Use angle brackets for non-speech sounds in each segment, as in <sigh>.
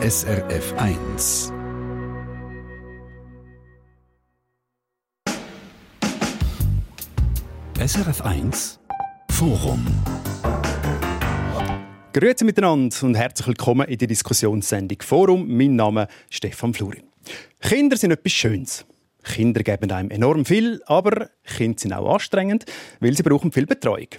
SRF 1. SRF 1 Forum. Grüezi miteinander und herzlich willkommen in der Diskussionssendung Forum. Mein Name ist Stefan Florin. Kinder sind etwas Schönes. Kinder geben einem enorm viel, aber Kinder sind auch anstrengend, weil sie brauchen viel Betreuung.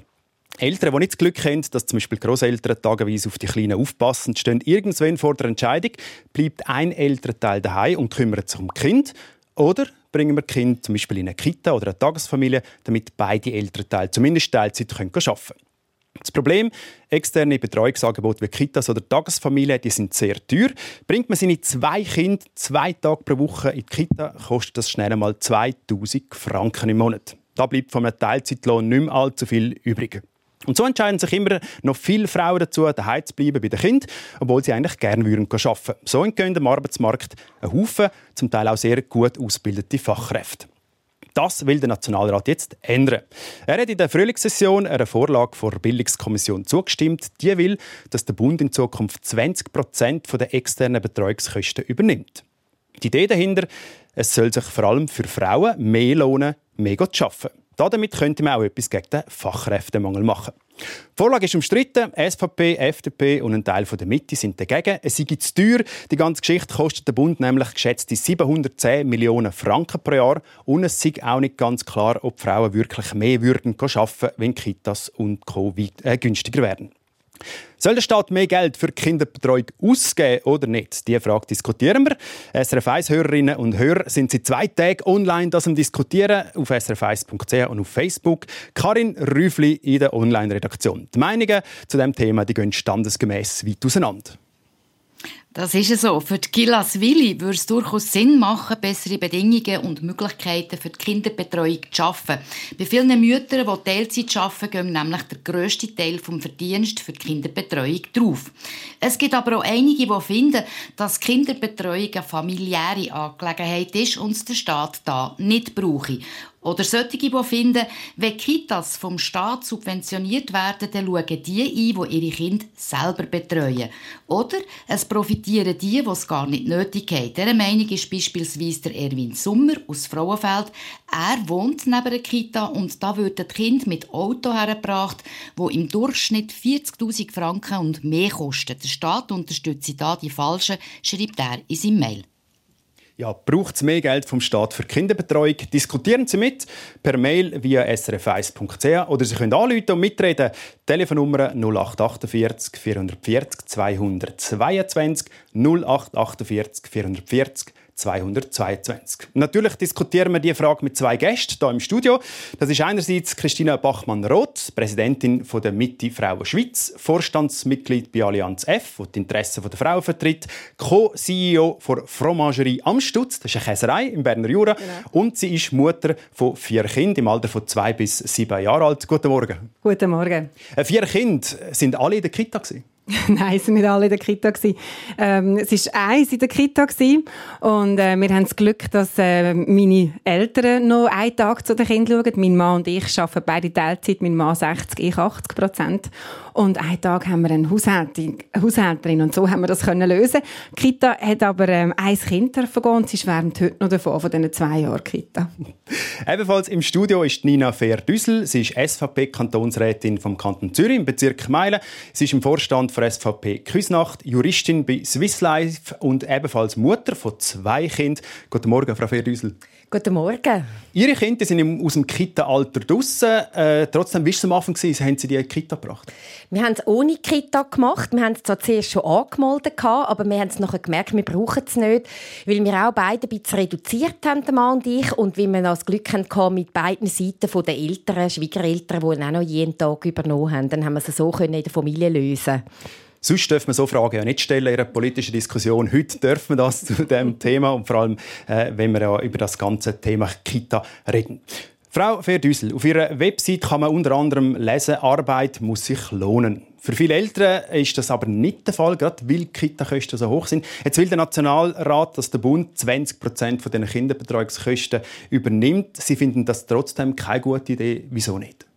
Eltern, die nicht das Glück haben, dass zum Beispiel Großeltern tageweise auf die Kleinen aufpassen, stehen irgendwann vor der Entscheidung, bleibt ein Elternteil daheim und kümmert sich um Kind oder bringen wir Kind zum Beispiel in eine Kita oder eine Tagesfamilie, damit beide Elternteile zumindest Teilzeit arbeiten können. Das Problem, externe Betreuungsangebote wie Kitas oder Tagesfamilien, die sind sehr teuer. Bringt man seine zwei Kinder zwei Tage pro Woche in die Kita, kostet das schnell einmal 2000 Franken im Monat. Da bleibt von einem Teilzeitlohn nicht mehr allzu viel übrig. Und so entscheiden sich immer noch viele Frauen dazu, daheim zu bleiben bei den Kindern, obwohl sie eigentlich gerne würden arbeiten. So entgehen dem Arbeitsmarkt ein Haufen, zum Teil auch sehr gut ausgebildete Fachkräfte. Das will der Nationalrat jetzt ändern. Er hat in der Frühlingssession einer Vorlage der Bildungskommission zugestimmt. Die will, dass der Bund in Zukunft 20 Prozent der externen Betreuungskosten übernimmt. Die Idee dahinter, es soll sich vor allem für Frauen mehr lohnen, mehr zu arbeiten. Damit könnte man auch etwas gegen den Fachkräftemangel machen. Die Vorlage ist umstritten. SVP, FDP und ein Teil der Mitte sind dagegen. Es sei zu teuer. Die ganze Geschichte kostet der Bund nämlich geschätzte 710 Millionen Franken pro Jahr. Und es sei auch nicht ganz klar, ob Frauen wirklich mehr würden arbeiten, wenn Kitas und Co. Äh, günstiger werden. Soll der Staat mehr Geld für Kinderbetreuung ausgeben oder nicht? Diese Frage diskutieren wir. SRF 1-Hörerinnen und Hörer sind seit zwei Tagen online das am Diskutieren auf srf1.ch und auf Facebook. Karin Rüfli in der Online-Redaktion. Die Meinungen zu diesem Thema die gehen standesgemäß weit auseinander. Das ist es so. Für die Gilas Willi würde es durchaus Sinn machen, bessere Bedingungen und Möglichkeiten für die Kinderbetreuung zu schaffen. Bei vielen Müttern, die Teilzeit arbeiten, geht nämlich der grösste Teil vom Verdienst für die Kinderbetreuung drauf. Es gibt aber auch einige, die finden, dass Kinderbetreuung eine familiäre Angelegenheit ist und der Staat da nicht brauche. Oder solche, die finden, wenn Kitas vom Staat subventioniert werden, dann schauen die ein, die ihre Kinder selber betreuen. Oder es profitieren die, die es gar nicht nötig haben. Dieser Meinung ist beispielsweise der Erwin Sommer aus Frauenfeld. Er wohnt neben einer Kita und da wird das Kind mit Auto hergebracht, wo im Durchschnitt 40.000 Franken und mehr kostet. Der Staat unterstützt da die Falschen, schreibt er in seinem Mail. Ja, braucht es mehr Geld vom Staat für Kinderbetreuung? Diskutieren Sie mit per Mail via srf1.ch oder Sie können anrufen und mitreden. Telefonnummer 0848 440 222 0848 440 222. Natürlich diskutieren wir diese Frage mit zwei Gästen hier im Studio. Das ist einerseits Christina Bachmann-Roth, Präsidentin der Mitte Frauen Schweiz, Vorstandsmitglied bei Allianz F, die die Interessen der Frauen vertritt, Co-CEO der Fromagerie Amstutz, das ist eine Käserei im Berner Jura, genau. und sie ist Mutter von vier Kindern im Alter von zwei bis sieben Jahren alt. Guten Morgen. Guten Morgen. Äh, vier Kinder, sind alle in der Kita gewesen? <laughs> Nein, es waren nicht alle in der Kita. Ähm, es war eins in der Kita. Und äh, wir haben das Glück, dass äh, meine Eltern noch einen Tag zu den Kindern schauen. Mein Mann und ich arbeiten beide Teilzeit. Mein Mann 60, ich 80 Prozent. Und einen Tag haben wir eine Haushälterin. Haushälterin und so haben wir das können lösen. Die Kita hat aber ähm, ein Kind und sie schwärmt heute noch davon, von diesen zwei Jahren Kita. <laughs> Ebenfalls im Studio ist Nina Fehr-Düssel. Sie ist SVP-Kantonsrätin vom Kanton Zürich im Bezirk Meilen. Sie ist im Vorstand für SVP Küsnacht, Juristin bei Swiss Life und ebenfalls Mutter von zwei Kindern. Guten Morgen, Frau Fehr-Düssel. Guten Morgen. Ihre Kinder sind aus dem Kita-Alter draussen. Äh, trotzdem, wie war es am Anfang? Haben Sie die in die Kita gebracht? Wir haben es ohne Kita gemacht. Wir haben es zwar zuerst schon angemeldet, aber wir haben es nachher gemerkt, wir brauchen es nicht, weil wir auch beide ein bisschen reduziert haben, der Mann und ich, und weil wir das Glück hatten mit beiden Seiten der Eltern, Schwiegereltern, die auch noch jeden Tag übernommen haben. Dann haben wir es so in der Familie lösen Sonst dürfen wir so Fragen ja nicht stellen in einer politischen Diskussion. Heute dürfen wir das <laughs> zu dem Thema und vor allem, äh, wenn wir ja über das ganze Thema Kita reden. Frau Verdüssel, auf Ihrer Website kann man unter anderem lesen, Arbeit muss sich lohnen. Für viele Eltern ist das aber nicht der Fall, gerade weil die Kita-Kosten so hoch sind. Jetzt will der Nationalrat, dass der Bund 20 Prozent von den Kinderbetreuungskosten übernimmt. Sie finden das trotzdem keine gute Idee. Wieso nicht?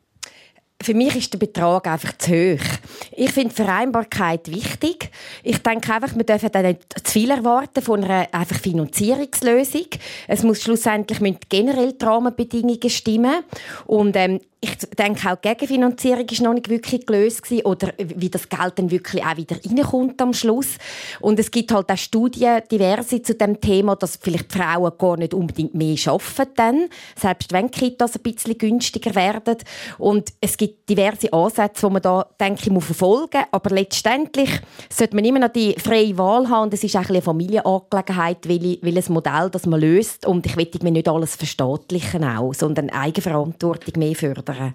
Für mich ist der Betrag einfach zu hoch. Ich finde Vereinbarkeit wichtig. Ich denke einfach, wir dürfen dann nicht zu viel erwarten von einer einfach Finanzierungslösung. Es muss schlussendlich mit generell die Rahmenbedingungen stimmen. Und ähm, ich denke auch die Gegenfinanzierung ist noch nicht wirklich gelöst gewesen, oder wie das Geld dann wirklich auch wieder reinkommt am Schluss. Und es gibt halt auch Studien, diverse zu dem Thema, dass vielleicht die Frauen gar nicht unbedingt mehr arbeiten dann, selbst wenn Kitas ein bisschen günstiger werden. Und es gibt diverse Ansätze, die man da, denke ich, muss verfolgen Aber letztendlich sollte man immer noch die freie Wahl haben. Und es ist auch eine Familienangelegenheit, welches Modell das man löst. Und ich will mir nicht alles verstaatlichen auch, sondern Eigenverantwortung mehr fördern fördern.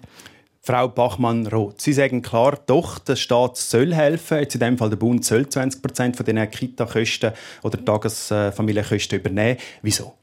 Frau Bachmann-Roth, Sie sagen klar, doch, der Staat soll helfen. Jetzt in dem Fall der Bund soll 20 Prozent von den Kita-Kosten oder Tagesfamilienkosten übernehmen. Wieso?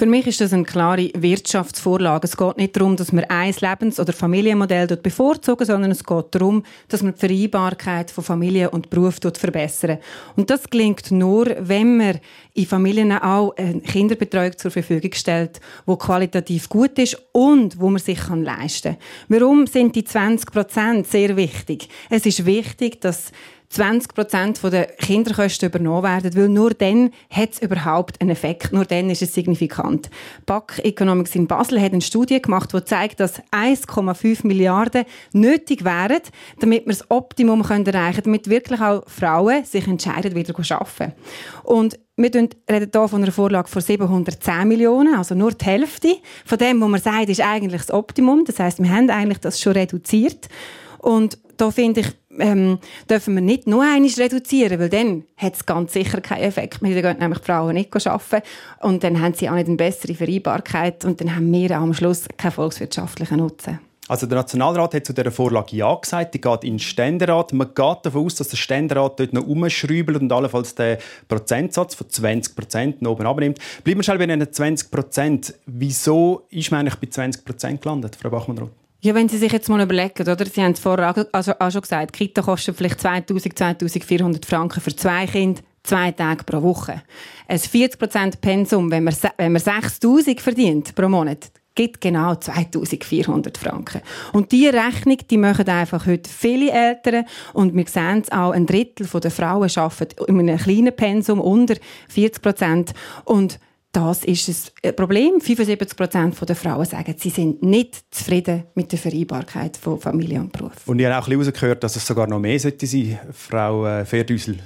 Für mich ist das eine klare Wirtschaftsvorlage. Es geht nicht darum, dass wir ein Lebens- oder Familienmodell bevorzugen, sondern es geht darum, dass man die Vereinbarkeit von Familie und Beruf verbessern. Und das gelingt nur, wenn man in Familien auch eine Kinderbetreuung zur Verfügung stellt, die qualitativ gut ist und wo man sich leisten kann. Warum sind die 20 Prozent sehr wichtig? Es ist wichtig, dass 20 Prozent der Kinderkosten übernommen werden, weil nur dann hat es überhaupt einen Effekt, nur dann ist es signifikant. BAC Economics in Basel hat eine Studie gemacht, die zeigt, dass 1,5 Milliarden nötig wären, damit wir das Optimum erreichen können, damit wirklich auch Frauen sich entscheiden, wieder zu arbeiten. Und wir reden hier von einer Vorlage von 710 Millionen, also nur die Hälfte von dem, was man sagt, ist eigentlich das Optimum. Das heißt, wir haben eigentlich das schon reduziert. Und da finde ich, ähm, dürfen wir nicht nur eines reduzieren, weil dann hat es ganz sicher keinen Effekt mehr. Dann gehen nämlich Frauen nicht arbeiten und dann haben sie auch nicht eine bessere Vereinbarkeit und dann haben wir am Schluss keinen volkswirtschaftlichen Nutzen. Also der Nationalrat hat zu dieser Vorlage Ja gesagt, die geht in den Ständerat. Man geht davon aus, dass der Ständerat dort noch umschrübelt und allenfalls den Prozentsatz von 20 Prozent oben abnimmt. Bleiben wir schnell bei den 20 Prozent. Wieso ist man eigentlich bei 20 Prozent gelandet, Frau Bachmann-Roth? Ja, wenn Sie sich jetzt mal überlegen, oder? Sie haben es vorher also auch schon gesagt, Kita kostet vielleicht 2000, 2400 Franken für zwei Kinder, zwei Tage pro Woche. Ein 40% Pensum, wenn man, wenn man 6000 verdient pro Monat, gibt genau 2400 Franken. Und diese Rechnung, die machen einfach heute viele Eltern. Und wir sehen es auch, ein Drittel der Frauen arbeiten in einem kleinen Pensum unter 40 Prozent. Und das ist ein Problem. 75 Prozent der Frauen sagen, sie sind nicht zufrieden mit der Vereinbarkeit von Familie und Beruf. Und ich habe auch ein bisschen herausgehört, dass es sogar noch mehr sollte sein, Frau äh, Ferdüsel.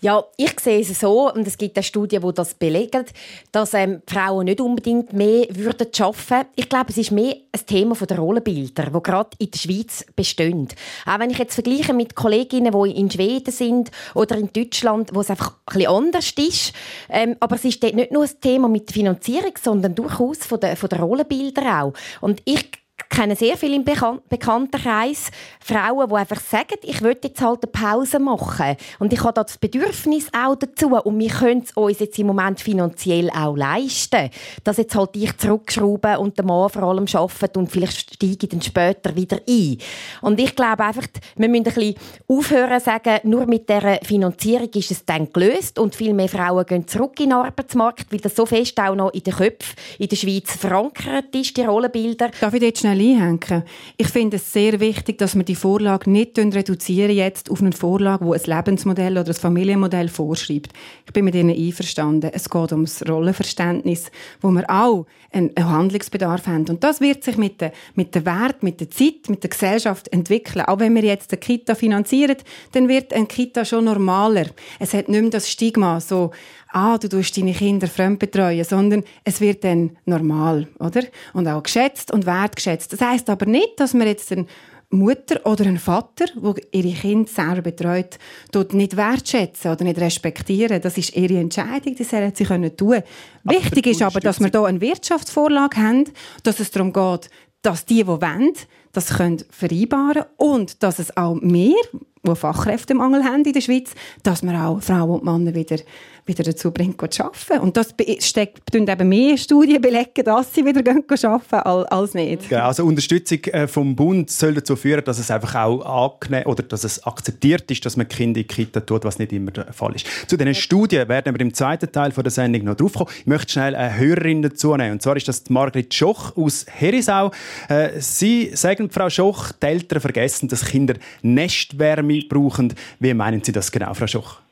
Ja, ich sehe es so, und es gibt eine Studie, die das belegt, dass ähm, Frauen nicht unbedingt mehr würden arbeiten Ich glaube, es ist mehr ein Thema der Rollenbilder, die gerade in der Schweiz bestehen. Auch wenn ich jetzt vergleiche mit Kolleginnen, die in Schweden sind oder in Deutschland, wo es einfach ein anders ist. Ähm, aber es ist dort nicht nur ein Thema mit der Finanzierung, sondern durchaus von der, von der Rollenbilder auch. Und ich kenne sehr viele im Bekan Bekanntenkreis Frauen, die einfach sagen, ich will jetzt halt eine Pause machen. Und ich habe das Bedürfnis auch dazu. Und wir können es uns jetzt im Moment finanziell auch leisten. Dass jetzt halt ich zurückschrauben und der Mann vor allem arbeitet und vielleicht steige ich dann später wieder ein. Und ich glaube einfach, wir müssen ein bisschen aufhören sagen, nur mit dieser Finanzierung ist es dann gelöst und viel mehr Frauen gehen zurück in den Arbeitsmarkt, weil das so fest auch noch in den Köpfen in der Schweiz verankert ist, die Rollenbilder. Darf ich jetzt schnell einhängen. Ich finde es sehr wichtig, dass wir die Vorlage nicht reduzieren jetzt auf eine Vorlage, die ein Lebensmodell oder ein Familienmodell vorschreibt. Ich bin mit Ihnen einverstanden. Es geht um das Rollenverständnis, wo wir auch einen Handlungsbedarf haben. Und das wird sich mit der, mit der Wert, mit der Zeit, mit der Gesellschaft entwickeln. Auch wenn wir jetzt eine Kita finanzieren, dann wird ein Kita schon normaler. Es hat nicht mehr das Stigma, so, ah, du tust deine Kinder fremdbetreuen, sondern es wird dann normal, oder? Und auch geschätzt und wertgeschätzt. Das heißt aber nicht, dass man jetzt eine Mutter oder einen Vater, wo ihre Kinder selber betreut, dort nicht wertschätzen oder nicht respektieren. Das ist ihre Entscheidung, das sollen sie können tun. Aber Wichtig ist aber, dass wir hier eine Wirtschaftsvorlage haben, dass es darum geht, dass die, die wollen, das können vereinbaren und dass es auch mehr wo Fachkräftemangel haben in der Schweiz, dass wir auch Frauen und Männer wieder wieder dazu bringt, zu arbeiten. Und das steckt eben mehr Studien belegen, dass sie wieder arbeiten als nicht. Ja, also Unterstützung äh, vom Bund soll dazu führen, dass es einfach auch angenehm oder dass es akzeptiert ist, dass man Kinder in die Kita tut, was nicht immer der Fall ist. Zu diesen Studien werden wir im zweiten Teil der Sendung noch drauf kommen. Ich möchte schnell eine Hörerin dazu nehmen. Und zwar ist das Margret Schoch aus Herisau. Äh, sie sagen, Frau Schoch, die Eltern vergessen, dass Kinder Nestwärme brauchen. Wie meinen Sie das genau, Frau Schoch?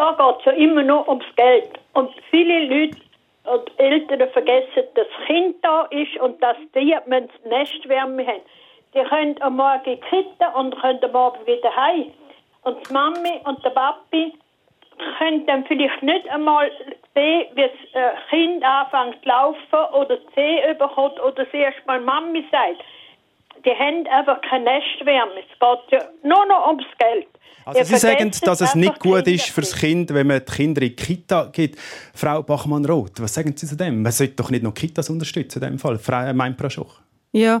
Da geht es ja immer nur ums Geld. Und viele Leute und Eltern vergessen, dass das Kind da ist und dass die wenn sie Nestwärme haben. Die können am Morgen kitten und können am Abend wieder heim. Und die Mami und der Papi können dann vielleicht nicht einmal sehen, wie das äh, Kind anfängt zu laufen oder die Zeh überkommt oder sie erst mal Mami sagt. Die haben einfach keine Nestwärme. Es geht ja nur noch ums Geld. Also Sie sagen, dass es nicht gut ist für das Kind, wenn man die Kinder in die Kita gibt. Frau Bachmann-Roth, was sagen Sie zu dem? Man sollte doch nicht noch Kitas unterstützen in dem Fall. Frau Mein Praschoch. Ja,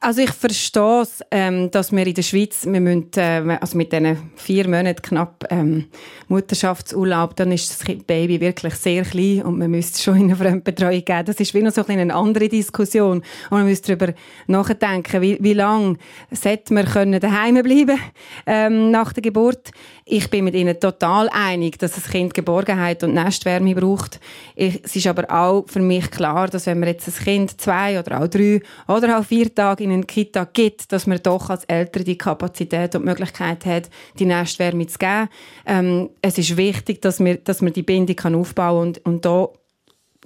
also ich verstehe es, ähm, dass wir in der Schweiz, wir müssen, äh, also mit diesen vier Monaten knapp ähm, Mutterschaftsurlaub, dann ist das Baby wirklich sehr klein und man müsste schon in eine Fremdbetreuung geben. Das ist wie noch so ein eine andere Diskussion. Und man müsste darüber nachdenken, wie, wie lange sollte man können daheim bleiben ähm, nach der Geburt. Ich bin mit Ihnen total einig, dass das Kind Geborgenheit und Nestwärme braucht. Ich, es ist aber auch für mich klar, dass wenn man jetzt ein Kind zwei oder auch drei oder auch vier Tage in eine Kita gibt, dass man doch als Eltern die Kapazität und die Möglichkeit hat, die Nestwärme zu geben. Ähm, es ist wichtig, dass man, dass man die Bindung kann aufbauen und, und da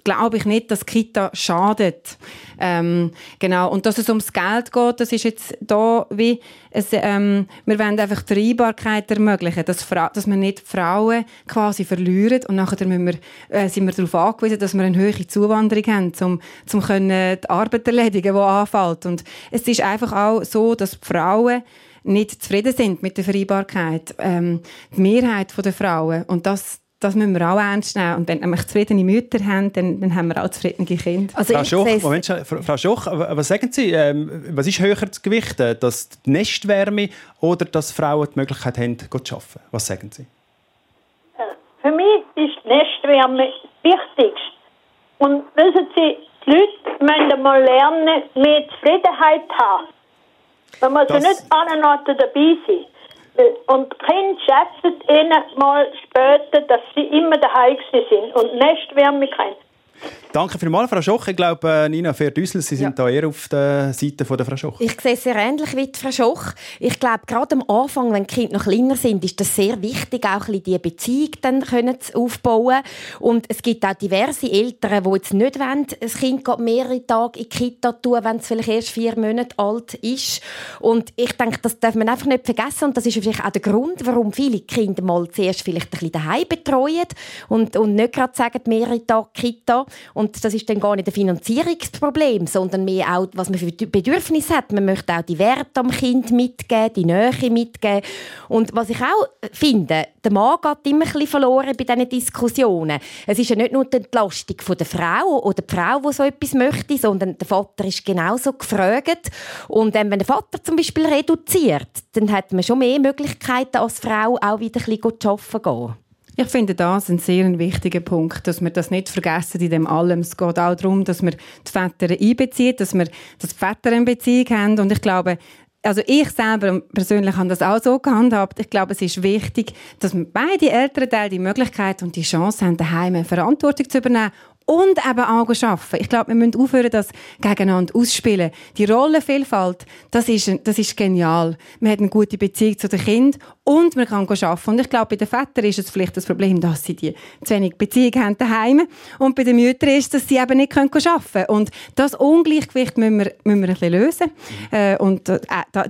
glaube ich nicht, dass Kita schadet. Ähm, genau. Und dass es ums Geld geht, das ist jetzt da wie, es, ähm, wir wollen einfach die Vereinbarkeit ermöglichen, dass, dass wir nicht Frauen quasi verlieren und nachher wir, äh, sind wir darauf angewiesen, dass wir eine höhere Zuwanderung haben, um, um können die Arbeit erledigen, die anfällt. Und es ist einfach auch so, dass Frauen nicht zufrieden sind mit der Vereinbarkeit. Ähm, die Mehrheit der Frauen. Und das, das müssen wir auch ernst nehmen. Und wenn wir zufriedene Mütter haben, dann, dann haben wir auch zufriedene Kinder. Also Frau, Schoch, Moment, Frau Schoch, was sagen Sie, ähm, was ist höher zu gewichten? Das die Nestwärme oder dass Frauen die Möglichkeit haben, zu arbeiten? Was sagen Sie? Für mich ist die Nestwärme wichtig. Und wissen Sie, die Leute müssen mal lernen, mehr Zufriedenheit zu haben. Man muss das... ja nicht alle Orten dabei sein. Und die Kinder schätzen ihnen mal später, dass sie immer daheim sind und nicht Wärme kriegen. Danke vielmals, Frau Schoch. Ich glaube, äh, Nina Ferdüssel, Sie sind ja. da eher auf der Seite von der Frau Schoch. Ich sehe es sehr ähnlich wie die Frau Schoch. Ich glaube, gerade am Anfang, wenn die Kinder noch kleiner sind, ist es sehr wichtig, auch ein diese Beziehung dann aufbauen Und es gibt auch diverse Eltern, die jetzt nicht wollen, das Kind geht mehrere Tage in die Kita tun, wenn es vielleicht erst vier Monate alt ist. Und ich denke, das darf man einfach nicht vergessen. Und das ist vielleicht auch der Grund, warum viele Kinder mal zuerst vielleicht ein bisschen daheim betreuen und, und nicht gerade sagen, mehrere Tage Kita. Und das ist dann gar nicht ein Finanzierungsproblem, sondern mehr auch, was man für Bedürfnisse hat. Man möchte auch die Werte am Kind mitgeben, die Nähe mitgeben. Und was ich auch finde, der Mann geht immer ein bisschen verloren bei diesen Diskussionen. Es ist ja nicht nur die Entlastung der Frau oder die Frau, die so etwas möchte, sondern der Vater ist genauso gefragt. Und ähm, wenn der Vater zum Beispiel reduziert, dann hat man schon mehr Möglichkeiten als Frau auch wieder ein bisschen arbeiten gehen. Ich finde das ein sehr wichtiger Punkt, dass wir das nicht vergessen in dem allem. Es geht auch darum, dass wir die Väter einbeziehen, dass wir die Väter eine Beziehung haben. Und ich glaube, also ich selber persönlich habe das auch so gehandhabt. Ich glaube, es ist wichtig, dass beide Elternteile die Möglichkeit und die Chance haben, daheim Verantwortung zu übernehmen und eben auch arbeiten. Ich glaube, wir müssen aufhören, das gegeneinander ausspielen. Die Rollenvielfalt, das ist, das ist genial. Man hat eine gute Beziehung zu den Kindern und man kann arbeiten. Und ich glaube, bei den Vätern ist es vielleicht das Problem, dass sie die zu wenig Beziehung haben daheim. Und bei den Müttern ist, dass sie eben nicht arbeiten können. Und das Ungleichgewicht müssen wir, müssen wir ein bisschen lösen. Äh, und äh,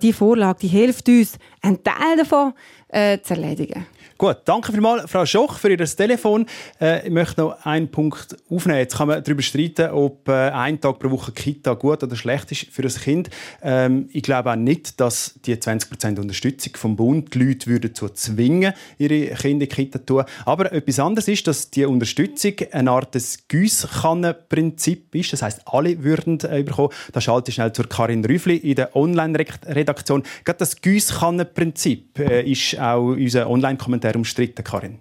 die Vorlage, die hilft uns, einen Teil davon äh, zu erledigen. Gut, danke vielmals, Frau Schoch, für Ihr Telefon. Äh, ich möchte noch einen Punkt aufnehmen. Jetzt kann man darüber streiten, ob äh, ein Tag pro Woche Kita gut oder schlecht ist für ein Kind. Ähm, ich glaube auch nicht, dass die 20% Unterstützung vom Bund die Leute würden dazu zwingen, ihre Kinder in Kita zu tun. Aber etwas anderes ist, dass die Unterstützung eine Art des Giesskannenprinzip ist. Das heißt, alle würden äh, bekommen. Da schalte ich schnell zur Karin Rüffli in der Online-Redaktion. Gerade das Giesskannenprinzip äh, ist auch unser Online-Kommentar umstritten, Karin.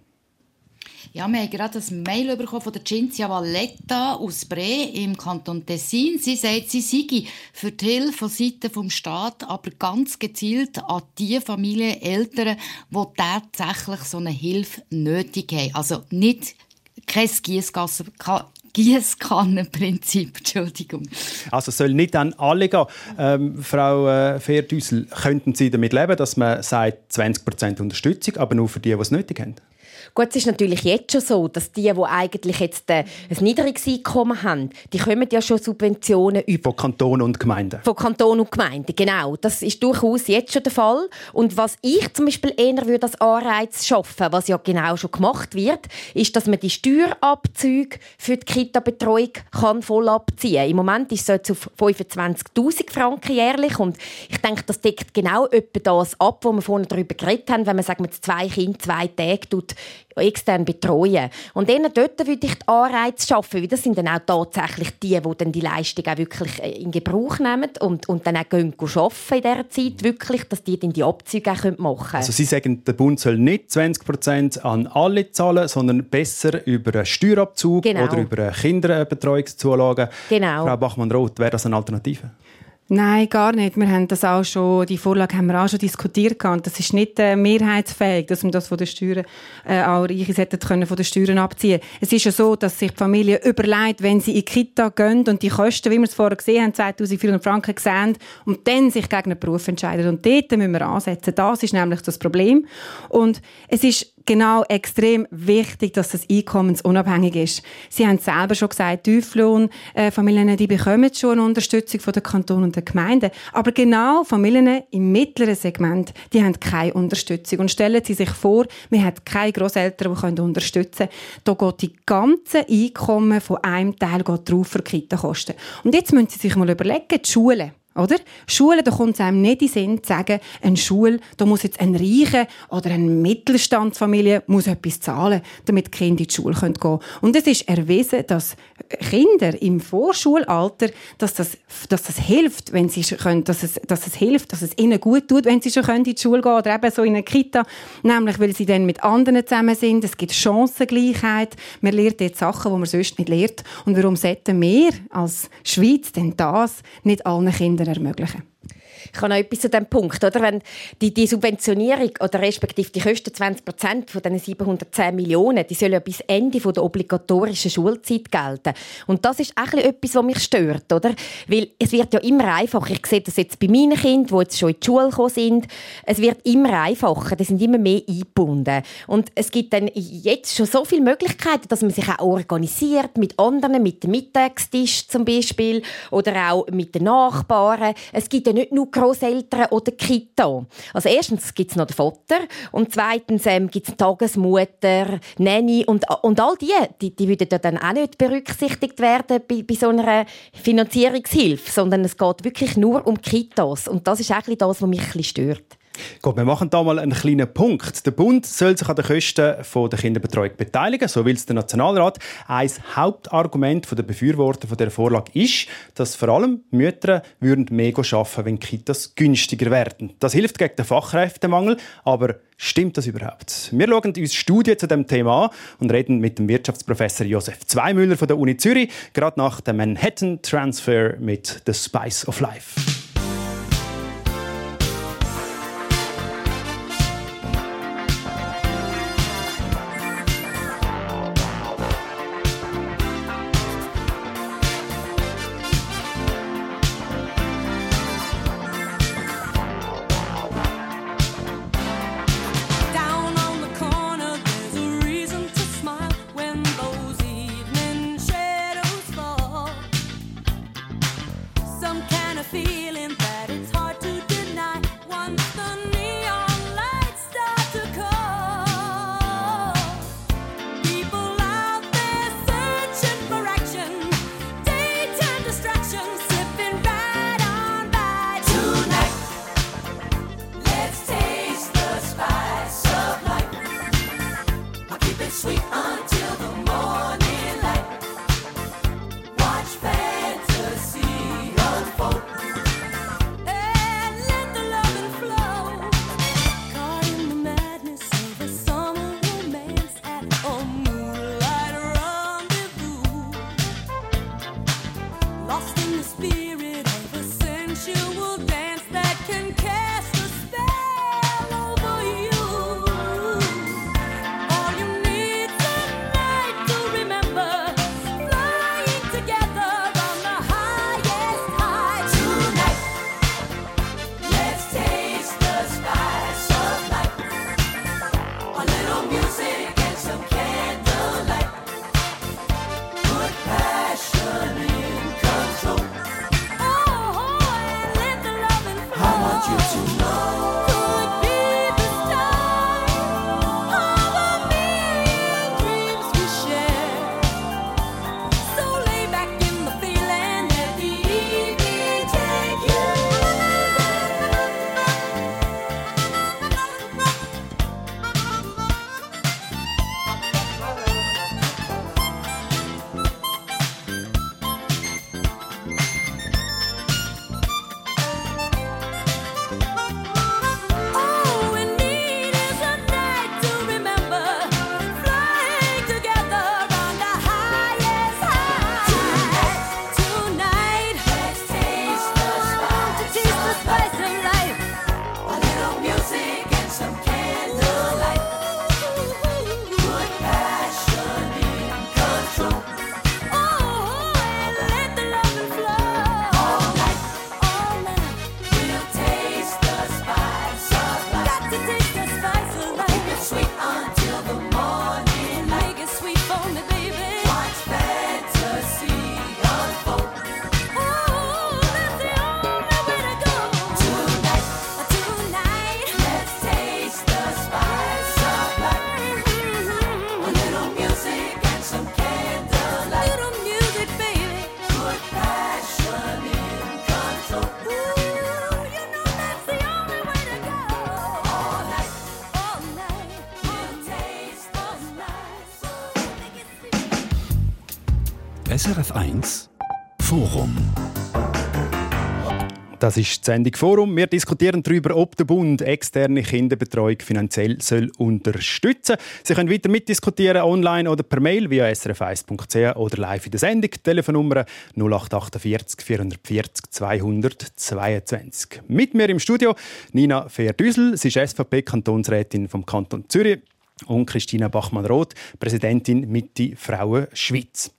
Ja, wir haben gerade ein Mail bekommen von der Cinzia Valletta aus Bre im Kanton Tessin. Sie sagt, sie sei für die Hilfe von Seiten vom Staat, aber ganz gezielt an die Familien, Eltern, die tatsächlich so eine Hilfe nötig haben. Also nicht kein Gieskannenprinzip, <laughs> Entschuldigung. Also soll nicht an alle gehen. Ähm, Frau äh, könnten Sie damit leben, dass man sagt 20% Unterstützung, aber nur für die, die es nötig haben? Gut, es ist natürlich jetzt schon so, dass die, die eigentlich jetzt äh, ein niedriges Einkommen haben, die kommen ja schon Subventionen über. Von Kanton und Gemeinden. Von Kanton und Gemeinden, genau. Das ist durchaus jetzt schon der Fall. Und was ich zum Beispiel eher würde als Anreiz schaffen, was ja genau schon gemacht wird, ist, dass man die Steuerabzüge für die Kita-Betreuung kann voll abziehen kann. Im Moment ist es jetzt auf 25'000 Franken jährlich und ich denke, das deckt genau etwa das ab, wo wir vorhin darüber geredet haben, wenn man sagt, mit zwei Kindern zwei Tage tut, extern betreuen. Und denen dort würde ich die Anreize schaffen, weil das sind dann auch tatsächlich die, die dann die Leistung auch wirklich äh, in Gebrauch nehmen und, und dann auch gehen arbeiten in dieser Zeit, wirklich, dass die dann die Abzüge auch machen können. Also Sie sagen, der Bund soll nicht 20% an alle zahlen, sondern besser über einen Steuerabzug genau. oder über eine Kinderbetreuungszulage. Genau. Frau Bachmann-Roth, wäre das eine Alternative? Nein, gar nicht. Wir haben das auch schon, die Vorlage haben wir auch schon diskutiert und das ist nicht äh, mehrheitsfähig, dass man das von den Steuern, äh, auch Reiche sollten können von den Steuern abziehen. Es ist ja so, dass sich die Familie überlegt, wenn sie in die Kita gehen und die Kosten, wie wir es vorher gesehen haben, 2400 Franken sehen und dann sich gegen einen Beruf entscheiden. Und dort müssen wir ansetzen. Das ist nämlich das Problem. Und es ist genau extrem wichtig, dass das einkommensunabhängig ist. Sie haben selber schon gesagt, Tieflohnfamilien, die bekommen schon eine Unterstützung von der Kanton und der Gemeinde. Aber genau Familien im mittleren Segment, die haben keine Unterstützung. Und stellen Sie sich vor, wir haben keine Großeltern, die unterstützen können. Da geht die ganze Einkommen von einem Teil drauf für Kita-Kosten. Und jetzt müssen Sie sich mal überlegen, die Schulen, oder? Schulen, da kommt es einem nicht in den Sinn zu sagen, eine Schule, da muss jetzt ein Reiche oder eine Mittelstandsfamilie muss etwas zahlen, damit die Kinder in die Schule gehen können. Und es ist erwiesen, dass Kinder im Vorschulalter, dass das, dass das hilft, wenn sie können, dass es, dass es hilft, dass es ihnen gut tut, wenn sie schon können in die Schule gehen oder eben so in eine Kita, nämlich weil sie dann mit anderen zusammen sind. Es gibt Chancengleichheit. Man lernt jetzt Sachen, die man sonst nicht lernt. Und warum sollten wir als Schweiz denn das nicht allen Kindern ermöglichen? Ich habe noch etwas zu diesem Punkt. Oder? Wenn die, die Subventionierung oder respektive die Kosten 20 Prozent von diesen 710 Millionen, die sollen ja bis Ende der obligatorischen Schulzeit gelten. Und das ist auch etwas, was mich stört. Oder? Weil es wird ja immer einfacher. Ich sehe das jetzt bei meinen Kindern, die jetzt schon in die Schule gekommen sind. Es wird immer einfacher. Die sind immer mehr eingebunden. Und es gibt dann jetzt schon so viele Möglichkeiten, dass man sich auch organisiert mit anderen, mit dem Mittagstisch zum Beispiel oder auch mit den Nachbarn. Es gibt ja nicht nur Großeltern oder Kita. Also erstens gibt es noch den Vater und zweitens ähm, gibt es Tagesmutter, Nanny und, und all die, die, die würden dann auch nicht berücksichtigt werden bei, bei so einer Finanzierungshilfe, sondern es geht wirklich nur um Kitas und das ist eigentlich das, was mich ein bisschen stört. Gut, wir machen da mal einen kleinen Punkt. Der Bund soll sich an den Kosten der Kinderbetreuung beteiligen, so will es der Nationalrat. Ein Hauptargument der Befürworter von der Vorlage ist, dass vor allem Mütter würden mehr arbeiten, wenn Kitas günstiger werden. Das hilft gegen den Fachkräftemangel, aber stimmt das überhaupt? Wir schauen uns Studien zu dem Thema an und reden mit dem Wirtschaftsprofessor Josef Zweimüller von der Uni Zürich, gerade nach dem Manhattan Transfer mit The Spice of Life. Das ist die Sendung Forum. Wir diskutieren darüber, ob der Bund externe Kinderbetreuung finanziell soll unterstützen soll. Sie können weiter mitdiskutieren, online oder per Mail via srf1.ch oder live in der Sendung. Telefonnummer 0848 440 222. Mit mir im Studio Nina Ferdüsel. Sie ist SVP-Kantonsrätin vom Kanton Zürich und Christina Bachmann-Roth, Präsidentin Mitte Frauen Schweiz.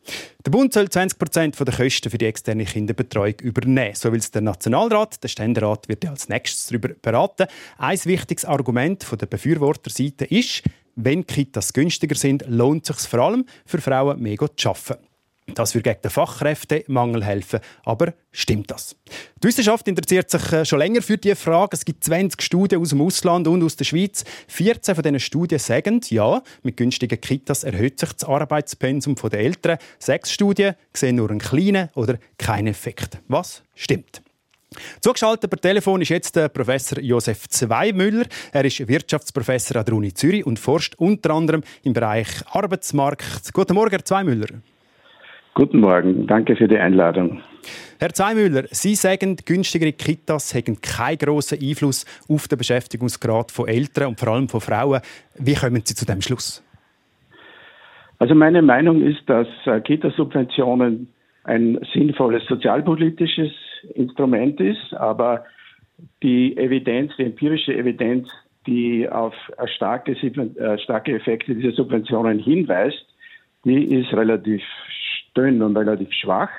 Der Bund soll 20 Prozent der Kosten für die externe Kinderbetreuung übernehmen. So will es der Nationalrat. Der Ständerat wird als nächstes darüber beraten. Ein wichtiges Argument der Befürworterseite ist, wenn Kitas günstiger sind, lohnt es sich vor allem für Frauen mehr zu arbeiten. Das würde gegen den Fachkräftemangel helfen. Aber stimmt das? Die Wissenschaft interessiert sich äh, schon länger für diese Frage. Es gibt 20 Studien aus dem Ausland und aus der Schweiz. 14 von diesen Studien sagen, ja, mit günstigen Kitas erhöht sich das Arbeitspensum der Eltern. Sechs Studien sehen nur einen kleinen oder keinen Effekt. Was stimmt? Zugeschaltet per Telefon ist jetzt der Professor Josef Zweimüller. Er ist Wirtschaftsprofessor an der Uni Zürich und forscht unter anderem im Bereich Arbeitsmarkt. Guten Morgen, Herr Zweimüller. Guten Morgen, danke für die Einladung. Herr Zeimüller, Sie sagen, günstigere Kitas haben keinen grossen Einfluss auf den Beschäftigungsgrad von Eltern und vor allem von Frauen. Wie kommen Sie zu dem Schluss? Also meine Meinung ist, dass äh, Kitasubventionen ein sinnvolles sozialpolitisches Instrument ist, aber die Evidenz, die empirische Evidenz, die auf starke, äh, starke Effekte dieser Subventionen hinweist, die ist relativ dünn und relativ schwach.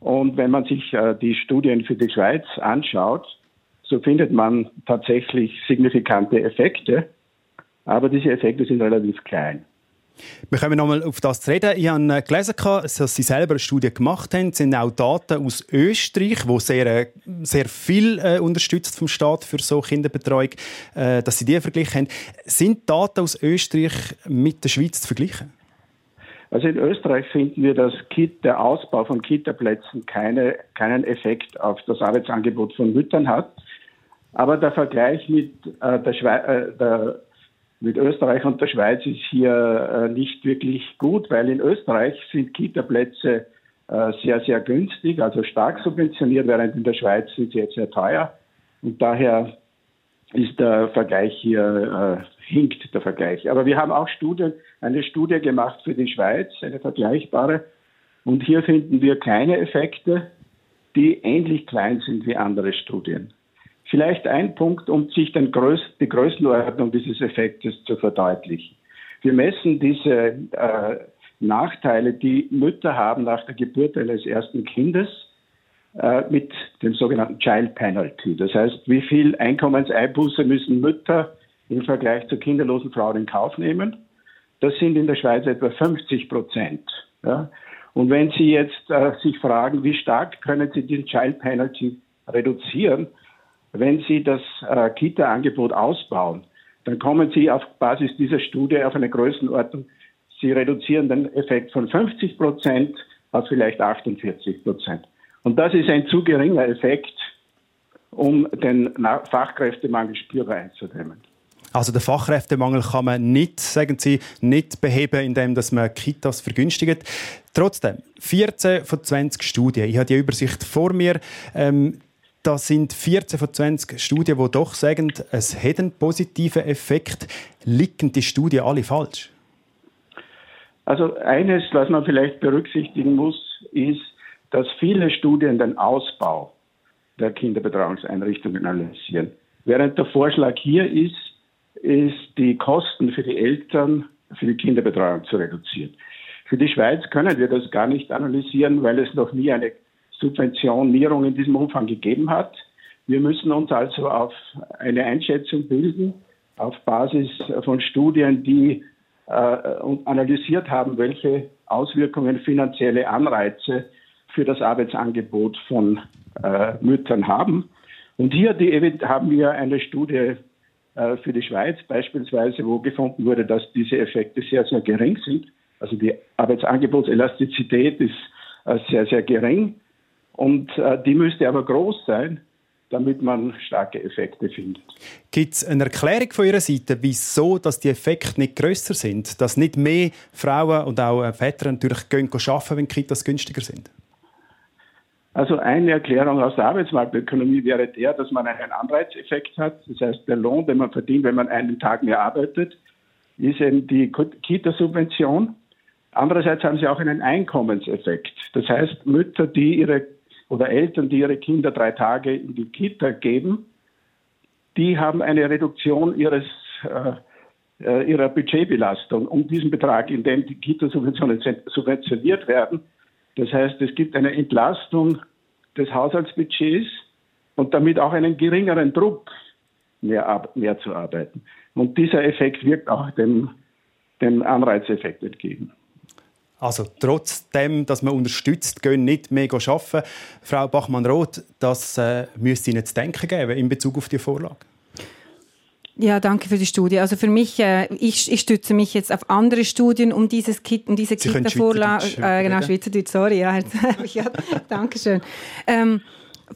Und wenn man sich äh, die Studien für die Schweiz anschaut, so findet man tatsächlich signifikante Effekte, aber diese Effekte sind relativ klein. Wir kommen nochmal auf das zu reden. Ich habe äh, gelesen, dass Sie selber eine Studie gemacht haben. Es sind auch Daten aus Österreich, die sehr, äh, sehr viel äh, unterstützt vom Staat für so Kinderbetreuung, äh, dass Sie die verglichen haben. Sind Daten aus Österreich mit der Schweiz zu vergleichen? Also in Österreich finden wir, dass der Ausbau von Kitaplätzen keine, keinen Effekt auf das Arbeitsangebot von Müttern hat. Aber der Vergleich mit, äh, der äh, der, mit Österreich und der Schweiz ist hier äh, nicht wirklich gut, weil in Österreich sind Kitaplätze äh, sehr, sehr günstig, also stark subventioniert, während in der Schweiz sind sie jetzt sehr teuer. Und daher ist der Vergleich hier, äh, hinkt der Vergleich. Aber wir haben auch Studien, eine Studie gemacht für die Schweiz, eine vergleichbare. Und hier finden wir kleine Effekte, die ähnlich klein sind wie andere Studien. Vielleicht ein Punkt, um sich den Größ die Größenordnung dieses Effektes zu verdeutlichen. Wir messen diese äh, Nachteile, die Mütter haben nach der Geburt eines ersten Kindes, äh, mit dem sogenannten Child Penalty. Das heißt, wie viel Einkommenseinbuße müssen Mütter im Vergleich zu kinderlosen Frauen in Kauf nehmen? Das sind in der Schweiz etwa 50 Prozent. Ja? Und wenn Sie jetzt äh, sich fragen, wie stark können Sie den Child Penalty reduzieren, wenn Sie das äh, Kita-Angebot ausbauen, dann kommen Sie auf Basis dieser Studie auf eine Größenordnung. Sie reduzieren den Effekt von 50 Prozent auf vielleicht 48 Prozent. Und das ist ein zu geringer Effekt, um den Fachkräftemangel spürbar einzudämmen. Also den Fachkräftemangel kann man nicht, sagen Sie, nicht beheben, indem man Kitas vergünstigt. Trotzdem, 14 von 20 Studien, ich habe die Übersicht vor mir, ähm, da sind 14 von 20 Studien, die doch sagen, es hat einen positiven Effekt. Liegen die Studien alle falsch? Also eines, was man vielleicht berücksichtigen muss, ist, dass viele Studien den Ausbau der Kinderbetreuungseinrichtungen analysieren. Während der Vorschlag hier ist, ist die Kosten für die Eltern für die Kinderbetreuung zu reduzieren. Für die Schweiz können wir das gar nicht analysieren, weil es noch nie eine Subventionierung in diesem Umfang gegeben hat. Wir müssen uns also auf eine Einschätzung bilden, auf Basis von Studien, die äh, analysiert haben, welche Auswirkungen finanzielle Anreize für das Arbeitsangebot von äh, Müttern haben. Und hier die, haben wir eine Studie für die Schweiz beispielsweise, wo gefunden wurde, dass diese Effekte sehr, sehr gering sind. Also die Arbeitsangebotselastizität ist äh, sehr, sehr gering und äh, die müsste aber groß sein, damit man starke Effekte findet. Gibt es eine Erklärung von Ihrer Seite, wieso dass die Effekte nicht grösser sind? Dass nicht mehr Frauen und auch äh, Väter natürlich gehen arbeiten, wenn Kitas günstiger sind? Also eine Erklärung aus der Arbeitsmarktökonomie wäre der, dass man einen Anreizeffekt hat. Das heißt, der Lohn, den man verdient, wenn man einen Tag mehr arbeitet, ist eben die Kitasubvention. Andererseits haben sie auch einen Einkommenseffekt. Das heißt, Mütter, die ihre oder Eltern, die ihre Kinder drei Tage in die Kita geben, die haben eine Reduktion ihres, äh, äh ihrer Budgetbelastung um diesen Betrag, in dem die Kitasubventionen subventioniert werden. Das heißt, es gibt eine Entlastung des Haushaltsbudgets und damit auch einen geringeren Druck, mehr, mehr zu arbeiten. Und dieser Effekt wirkt auch dem, dem Anreizeffekt entgegen. Also trotzdem, dass man unterstützt, gehen nicht mehr arbeiten. Frau Bachmann-Roth, das äh, müsste Ihnen zu denken geben in Bezug auf die Vorlage. Ja, danke für die Studie. Also für mich, äh, ich, ich stütze mich jetzt auf andere Studien, um dieses Kit, um diese Kita-Vorlage, äh, genau Schweizerdeutsch, sorry, <laughs> ja, danke schön. Ähm,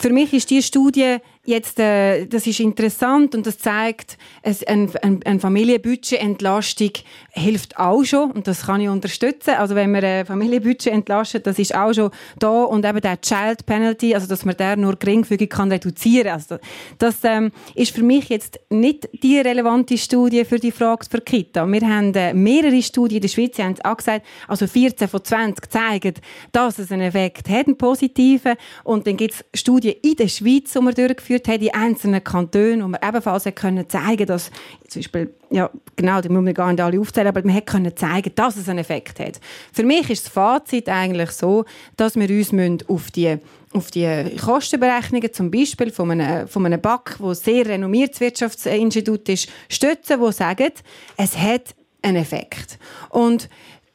für mich ist die Studie jetzt, äh, das ist interessant und das zeigt, es, ein, ein, ein Familienbudgetentlastung hilft auch schon und das kann ich unterstützen. Also wenn man ein Familienbudget entlastet, das ist auch schon da und eben der Child Penalty, also dass man der nur geringfügig kann reduzieren. Also das ähm, ist für mich jetzt nicht die relevante Studie für die Frage für Kita. Wir haben äh, mehrere Studien in der Schweiz, die haben auch gesagt, also 14 von 20 zeigen, dass es einen Effekt hat, einen positiven und dann gibt es Studien in der Schweiz, die wir durchgeführt durchgeführt haben in einzelnen Kantonen, wo man ebenfalls können zeigen dass zum Beispiel, ja, genau, die muss man gar nicht alle aufzählen, aber man können zeigen, dass es einen Effekt hat. Für mich ist das Fazit eigentlich so, dass wir uns auf die auf die Kostenberechnungen, zum Beispiel von einem, von einem BAC, wo sehr renommiertes Wirtschaftsinstitut ist, stützen, wo sagen, es hat einen Effekt. Und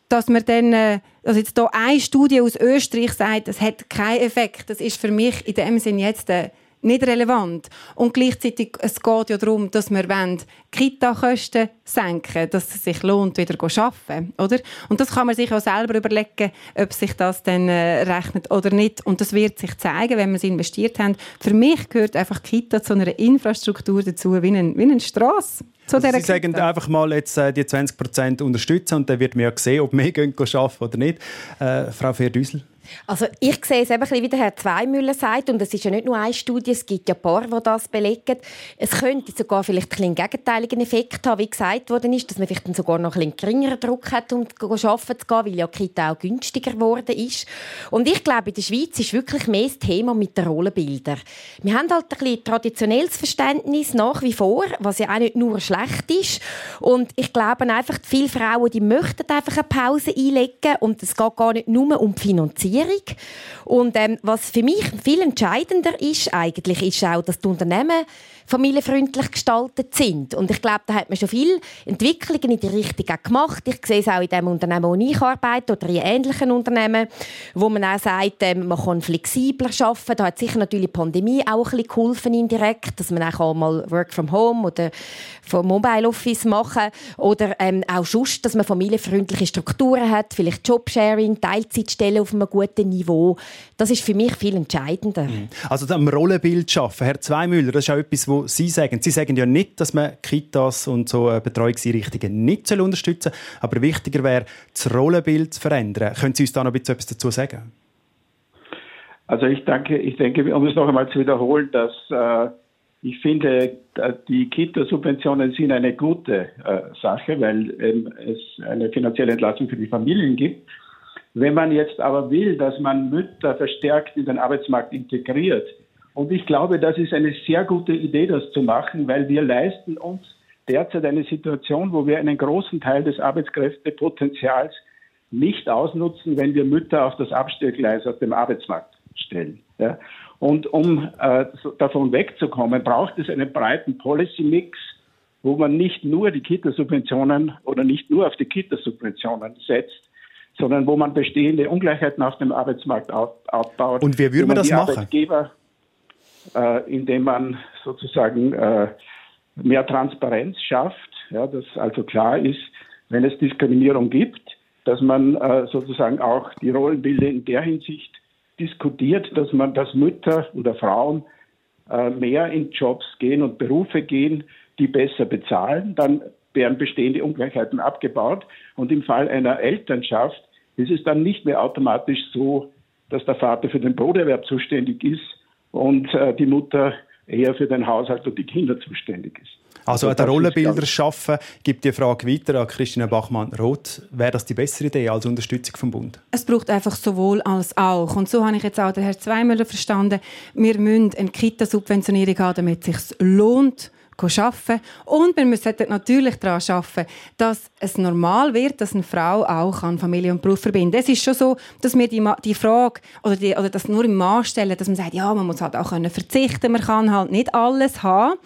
dass man dann, äh, also jetzt hier eine Studie aus Österreich sagt, es hat keinen Effekt, das ist für mich in dem Sinn jetzt eine nicht relevant. Und gleichzeitig es geht ja darum, dass wir Kita-Kosten senken dass es sich lohnt, wieder zu arbeiten. Oder? Und das kann man sich auch selber überlegen, ob sich das dann äh, rechnet oder nicht. Und das wird sich zeigen, wenn wir es investiert haben. Für mich gehört einfach Kita zu einer Infrastruktur dazu, wie eine, wie eine Strasse. Also Sie sagen einfach mal jetzt äh, die 20% unterstützen und dann wird man ja sehen, ob gehen arbeiten oder nicht. Äh, Frau Ferdüsel? Also ich sehe es eben wie der Herr Zweimüller sagt, und es ist ja nicht nur eine Studie, es gibt ja ein paar, die das belegen. Es könnte sogar vielleicht einen gegenteiligen Effekt haben, wie gesagt worden ist, dass man vielleicht sogar noch einen geringeren Druck hat, um arbeiten zu gehen, weil ja Kita auch günstiger geworden ist. Und ich glaube, in der Schweiz ist wirklich mehr das Thema mit den Rollenbildern. Wir haben halt ein bisschen traditionelles Verständnis nach wie vor, was ja auch nicht nur schlecht ist. Und ich glaube einfach, viele Frauen, die möchten einfach eine Pause einlegen und es geht gar nicht nur um die Finanzierung, Finanzierung. Und ähm, was für mich viel entscheidender ist eigentlich, ist auch, dass die Unternehmen familienfreundlich gestaltet sind. Und ich glaube, da hat man schon viele Entwicklungen in die Richtung gemacht. Ich sehe es auch in dem Unternehmen, wo ich arbeite, oder in ähnlichen Unternehmen, wo man auch sagt, ähm, man kann flexibler arbeiten. Da hat sicher natürlich die Pandemie auch ein bisschen geholfen indirekt, dass man auch mal Work from Home oder vom Mobile Office machen oder ähm, auch sonst, dass man familienfreundliche Strukturen hat, vielleicht Jobsharing, Teilzeitstellen auf einem guten Niveau. Das ist für mich viel entscheidender. Mhm. Also am Rollenbild schaffen, Herr Zweimüller, das ist auch etwas, wo Sie sagen. Sie sagen ja nicht, dass man Kitas und so äh, Betreuungseinrichtungen nicht unterstützen soll, aber wichtiger wäre, das Rollenbild zu verändern. Können Sie uns da noch etwas dazu sagen? Also ich denke, ich denke, um es noch einmal zu wiederholen, dass äh, ich finde, die Kita-Subventionen sind eine gute äh, Sache, weil ähm, es eine finanzielle Entlastung für die Familien gibt. Wenn man jetzt aber will, dass man Mütter verstärkt in den Arbeitsmarkt integriert, und ich glaube, das ist eine sehr gute Idee, das zu machen, weil wir leisten uns derzeit eine Situation, wo wir einen großen Teil des Arbeitskräftepotenzials nicht ausnutzen, wenn wir Mütter auf das Abstellgleis auf dem Arbeitsmarkt stellen. Ja. Und um äh, davon wegzukommen, braucht es einen breiten Policy-Mix, wo man nicht nur die Kitasubventionen oder nicht nur auf die Kitasubventionen setzt, sondern wo man bestehende Ungleichheiten auf dem Arbeitsmarkt aufbaut. Und wie würde man das machen? Arbeitgeber äh, indem man sozusagen äh, mehr Transparenz schafft, ja, dass also klar ist, wenn es Diskriminierung gibt, dass man äh, sozusagen auch die Rollenbilder in der Hinsicht diskutiert, dass man, dass Mütter oder Frauen äh, mehr in Jobs gehen und Berufe gehen, die besser bezahlen, dann werden bestehende Ungleichheiten abgebaut. Und im Fall einer Elternschaft ist es dann nicht mehr automatisch so, dass der Vater für den Broterwerb zuständig ist und äh, die Mutter eher für den Haushalt und die Kinder zuständig ist. Also, also an Rollenbilder schaffen, gibt die Frage weiter an Christina Bachmann-Roth. Wäre das die bessere Idee als Unterstützung vom Bund? Es braucht einfach sowohl als auch. Und so habe ich jetzt auch den Herrn Zweimüller verstanden. Wir müssen eine Kita-Subventionierung haben, damit es sich lohnt, arbeiten Und wir müssen natürlich daran arbeiten, dass es normal wird, dass eine Frau auch Familie und Beruf verbinden kann. Es ist schon so, dass wir die, die Frage oder, die, oder das nur im Mann stellen, dass man sagt, ja, man muss halt auch können verzichten, man kann halt nicht alles haben.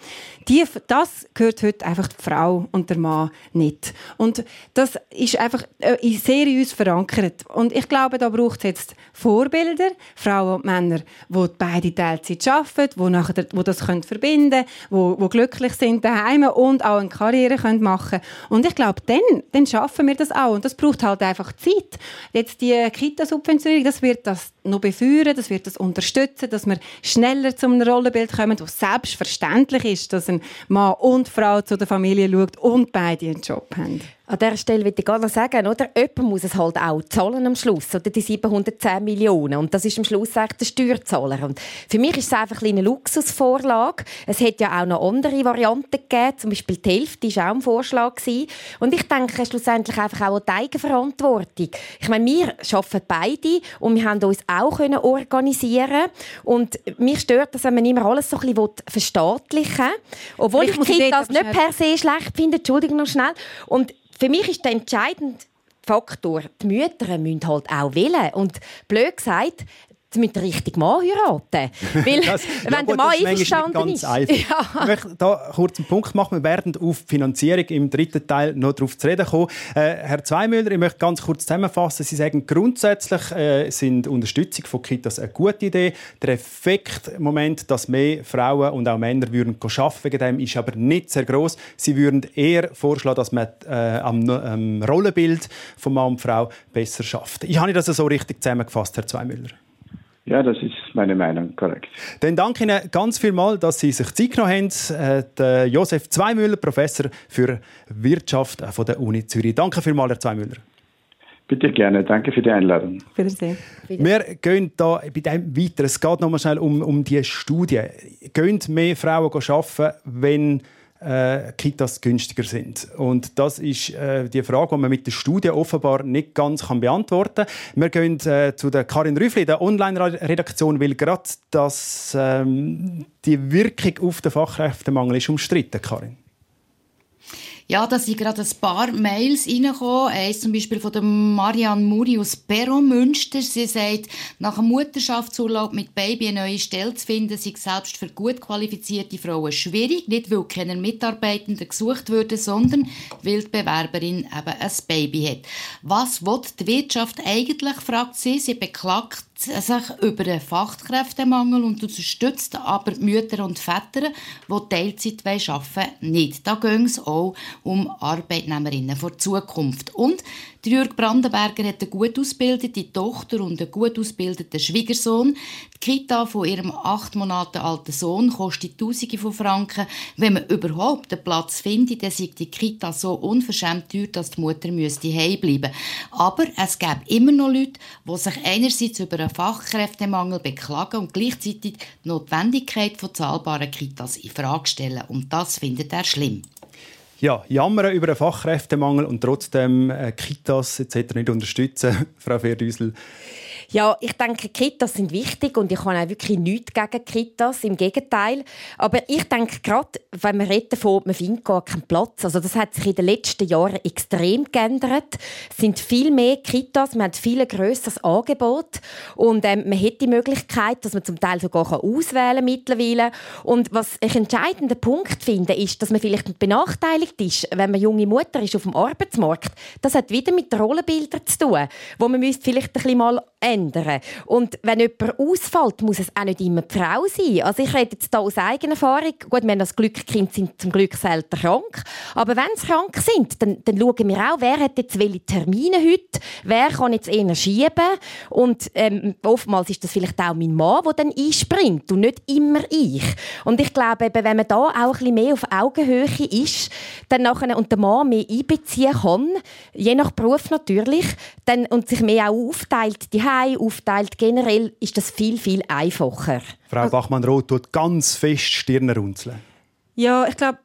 Die, das gehört heute einfach die Frau und der Mann nicht. Und das ist einfach äh, sehr in uns verankert. Und ich glaube, da braucht es jetzt Vorbilder, Frauen und Männer, die beide Teilzeit arbeiten, die, nachher, die das können verbinden können, die, die glücklich sind daheim und auch eine Karriere können machen Und ich glaube, dann, dann schaffen wir das auch. Und das braucht halt einfach Zeit. Jetzt die Kita-Subventionierung, das wird das noch befeuern, das wird das unterstützen, dass wir schneller zu einem Rollenbild kommen, wo selbstverständlich ist, dass ein Mann und Frau zu der Familie schaut und beide einen Job haben. An dieser Stelle will ich gerne sagen, oder? Jemand muss es halt auch zahlen am Schluss, oder die 710 Millionen. Und das ist am Schluss eigentlich der Steuerzahler. Und für mich ist es einfach eine Luxusvorlage. Es hätte ja auch noch andere Varianten gegeben, zum Beispiel die Hälfte war auch ein Vorschlag. Gewesen. Und ich denke schlussendlich einfach auch an die Eigenverantwortung. Ich meine, wir arbeiten beide und wir haben uns auch organisieren Und mich stört, dass man immer alles so ein bisschen verstaatlichen will. Obwohl ich, ich das nicht per se schlecht finde. Entschuldigung noch schnell. Und für mich ist der entscheidende Faktor, die Mütter müssen halt auch wählen. Und blöd gesagt, Sie müssen den richtigen Mann heiraten. <laughs> Weil, das, wenn ja, der Mann einverstanden ist. Ja. Ich möchte da kurz einen Punkt machen. Wir werden auf die Finanzierung im dritten Teil noch darauf zu reden kommen. Äh, Herr Zweimüller, ich möchte ganz kurz zusammenfassen. Sie sagen, grundsätzlich äh, sind Unterstützung von Kitas eine gute Idee. Der Effekt im Moment, dass mehr Frauen und auch Männer würden arbeiten wegen dem, ist aber nicht sehr groß. Sie würden eher vorschlagen, dass man äh, am, am Rollenbild von Mann und Frau besser schafft. Ich habe das so richtig zusammengefasst, Herr Zweimüller. Ja, das ist meine Meinung, korrekt. Dann danke Ihnen ganz vielmals, dass Sie sich Zeit genommen haben. Der Josef Zweimüller, Professor für Wirtschaft von der Uni Zürich. Danke vielmals, Herr Zweimüller. Bitte gerne, danke für die Einladung. Wiedersehen. Wir gehen da bei dem weiter. Es geht noch mal schnell um, um die Studie. Gehen mehr Frauen arbeiten, wenn äh, Kitas günstiger sind. Und das ist äh, die Frage, die man mit der Studie offenbar nicht ganz kann beantworten kann. Wir gehen äh, zu der Karin Rüffli, der Online-Redaktion, weil gerade ähm, die Wirkung auf den Fachkräftemangel ist umstritten, Karin. Ja, da sind gerade ein paar Mails reingekommen. Eins zum Beispiel von Marianne Muri aus Perro Münster. Sie sagt, nach einem Mutterschaftsurlaub mit Baby eine neue Stelle zu finden, sei selbst für gut qualifizierte Frauen schwierig. Nicht, weil keine Mitarbeitenden gesucht würden, sondern weil die Bewerberin eben ein Baby hat. Was will die Wirtschaft eigentlich, fragt sie. Sie beklagt sich über den Fachkräftemangel und unterstützt aber die Mütter und Väter, die Teilzeit arbeiten wollen, nicht. Da geht es auch um Arbeitnehmerinnen vor Zukunft. Und Jürg Brandenberger hat eine gut ausgebildete Tochter und einen gut ausgebildeten Schwiegersohn. Die Kita von ihrem acht Monate alten Sohn kostet Tausende von Franken. Wenn man überhaupt einen Platz findet, dann ist die Kita so unverschämt teuer, dass die Mutter müsste bleiben Aber es gibt immer noch Leute, die sich einerseits über einen Fachkräftemangel beklagen und gleichzeitig die Notwendigkeit von zahlbaren Kitas in Frage stellen. Und das findet er schlimm. Ja, jammern über den Fachkräftemangel und trotzdem äh, Kitas etc. nicht unterstützen, <laughs> Frau Ferdüsel. Ja, ich denke, Kitas sind wichtig und ich habe auch wirklich nichts gegen Kitas, im Gegenteil. Aber ich denke gerade, wenn wir reden davon, man findet gar keinen Platz, also das hat sich in den letzten Jahren extrem geändert. Es sind viel mehr Kitas, man hat viel grösseres Angebot und ähm, man hat die Möglichkeit, dass man zum Teil sogar auswählen kann mittlerweile. Und was ich entscheidender Punkt finde, ist, dass man vielleicht benachteiligt ist, wenn man junge Mutter ist auf dem Arbeitsmarkt. Das hat wieder mit Rollenbildern zu tun, wo man müsste vielleicht ein bisschen mal ändern. Und wenn jemand ausfällt, muss es auch nicht immer die Frau sein. Also ich rede jetzt hier aus eigener Erfahrung. Gut, wir haben das Glück, Kinder sind zum Glück selten krank. Aber wenn sie krank sind, dann, dann schauen wir auch, wer hat jetzt welche Termine heute, wer kann jetzt eher schieben. Und ähm, oftmals ist das vielleicht auch mein Mann, der dann einspringt und nicht immer ich. Und ich glaube, eben, wenn man da auch ein bisschen mehr auf Augenhöhe ist, dann nachher, und der Mann mehr einbeziehen kann, je nach Beruf natürlich, dann, und sich mehr auch aufteilt, die aufteilt, generell ist das viel, viel einfacher. Frau Bachmann-Roth tut ganz fest Stirn runzeln. Ja, ich glaube,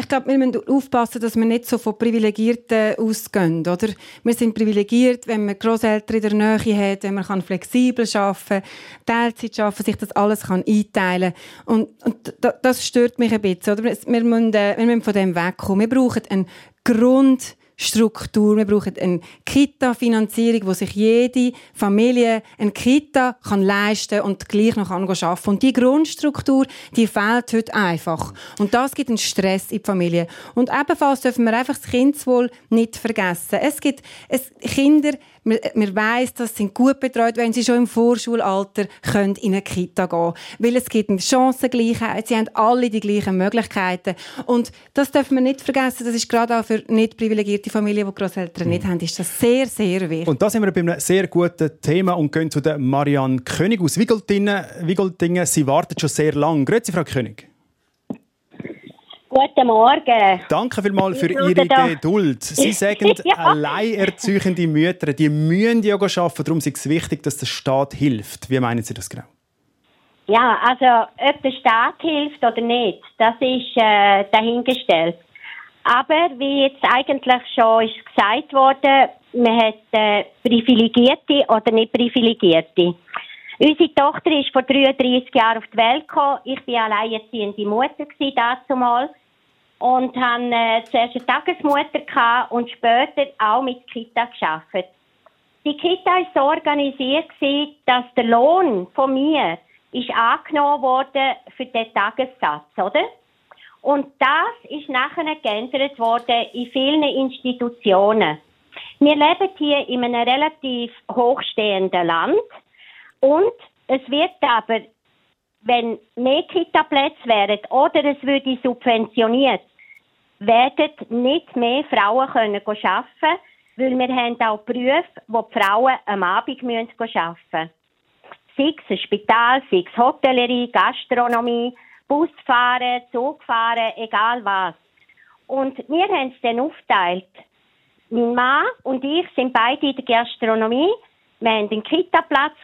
ich glaube, wir müssen aufpassen, dass wir nicht so von Privilegierten ausgehen, oder? Wir sind privilegiert, wenn man Großeltern in der Nähe hat, wenn man flexibel arbeiten kann, Teilzeit arbeiten, sich das alles kann einteilen kann. Und, und das stört mich ein bisschen, oder? Wir müssen, äh, wir müssen von dem wegkommen. Wir brauchen einen Grund, Struktur. Wir brauchen eine Kita-Finanzierung, wo sich jede Familie eine Kita kann leisten und gleich noch arbeiten Und die Grundstruktur, die fehlt heute einfach. Und das gibt einen Stress in die Familie. Und ebenfalls dürfen wir einfach das Kindeswohl nicht vergessen. Es gibt es, Kinder, man, man weiss, dass sie gut betreut, wenn sie schon im Vorschulalter können in eine Kita gehen können. Weil es gibt eine Chancengleichheit, sie haben alle die gleichen Möglichkeiten. Und das dürfen wir nicht vergessen, das ist gerade auch für nicht privilegierte Familien, die Großeltern mhm. nicht haben, ist das sehr, sehr wichtig. Und da sind wir bei einem sehr guten Thema und gehen zu der Marianne König aus Wigoltingen. Wigoltingen, Sie warten schon sehr lange. Grüezi, Frau König. Guten Morgen. Danke vielmals für Ihre Geduld. Sie sagen, <laughs> ja. alleinerziehende Mütter, die müssen ja arbeiten, darum ist es wichtig, dass der Staat hilft. Wie meinen Sie das genau? Ja, also ob der Staat hilft oder nicht, das ist äh, dahingestellt. Aber wie jetzt eigentlich schon ist gesagt wurde, man hat äh, Privilegierte oder nicht Privilegierte. Unsere Tochter ist vor 33 Jahren auf die Welt gekommen. Ich war alleinerziehende Mutter dazu mal und hatte äh, zuerst eine Tagesmutter gehabt und später auch mit Kita geschafft. Die Kita war so organisiert, dass der Lohn von mir ist angenommen wurde für den Tagessatz, oder? Und das ist nachher geändert worden in vielen Institutionen. Wir leben hier in einem relativ hochstehenden Land und es wird aber wenn mehr Kita-Plätze wären oder es würde subventioniert, werden nicht mehr Frauen können arbeiten weil wir haben auch Berufe, wo die Frauen am Abend arbeiten müssen. Sei es ein Spital, sei es Hotellerie, Gastronomie, Busfahren, Zugfahren, egal was. Und wir haben es dann aufgeteilt. Mein Mann und ich sind beide in der Gastronomie. Wir hatten einen Kita-Platz,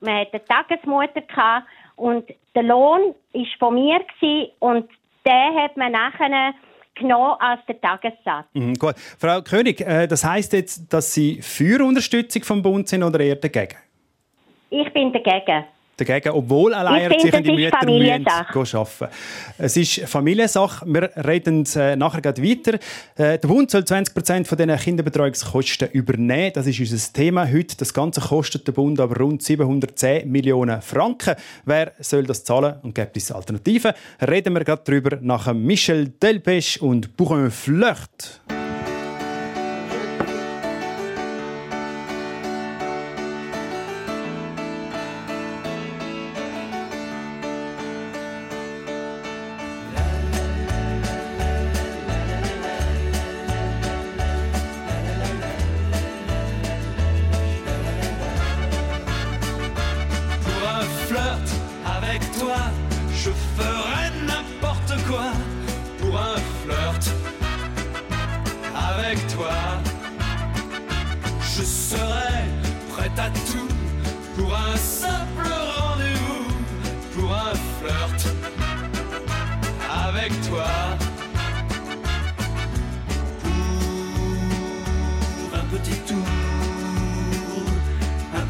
wir hatten eine Tagesmutter und der Lohn war von mir und den hat man nachher genommen als der Tagessatz. Mhm, gut. Frau König, äh, das heißt jetzt, dass Sie für Unterstützung vom Bund sind oder eher dagegen? Ich bin dagegen dagegen, obwohl alleinerziehende Mütter müssen arbeiten Es ist Familiensache. Wir reden äh, nachher gleich weiter. Äh, der Bund soll 20 Prozent von diesen Kinderbetreuungskosten übernehmen. Das ist unser Thema heute. Das Ganze kostet der Bund aber rund 710 Millionen Franken. Wer soll das zahlen und gibt es Alternativen? Reden wir gerade darüber nach Michel Delpech und Bourrin Flirt.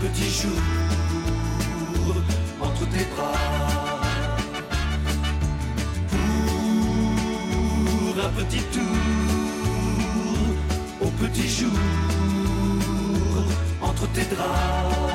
petit jour entre tes bras. Pour un petit tour au petit jour entre tes draps.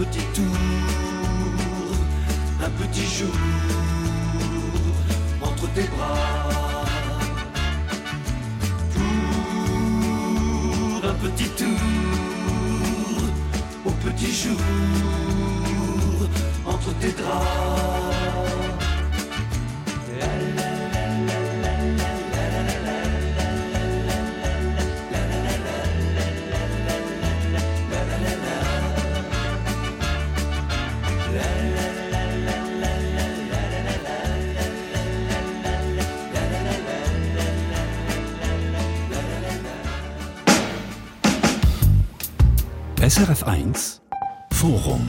Petit tour, un petit jour entre tes bras. Un petit tour, au petit jour, entre tes draps. SRF 1 Forum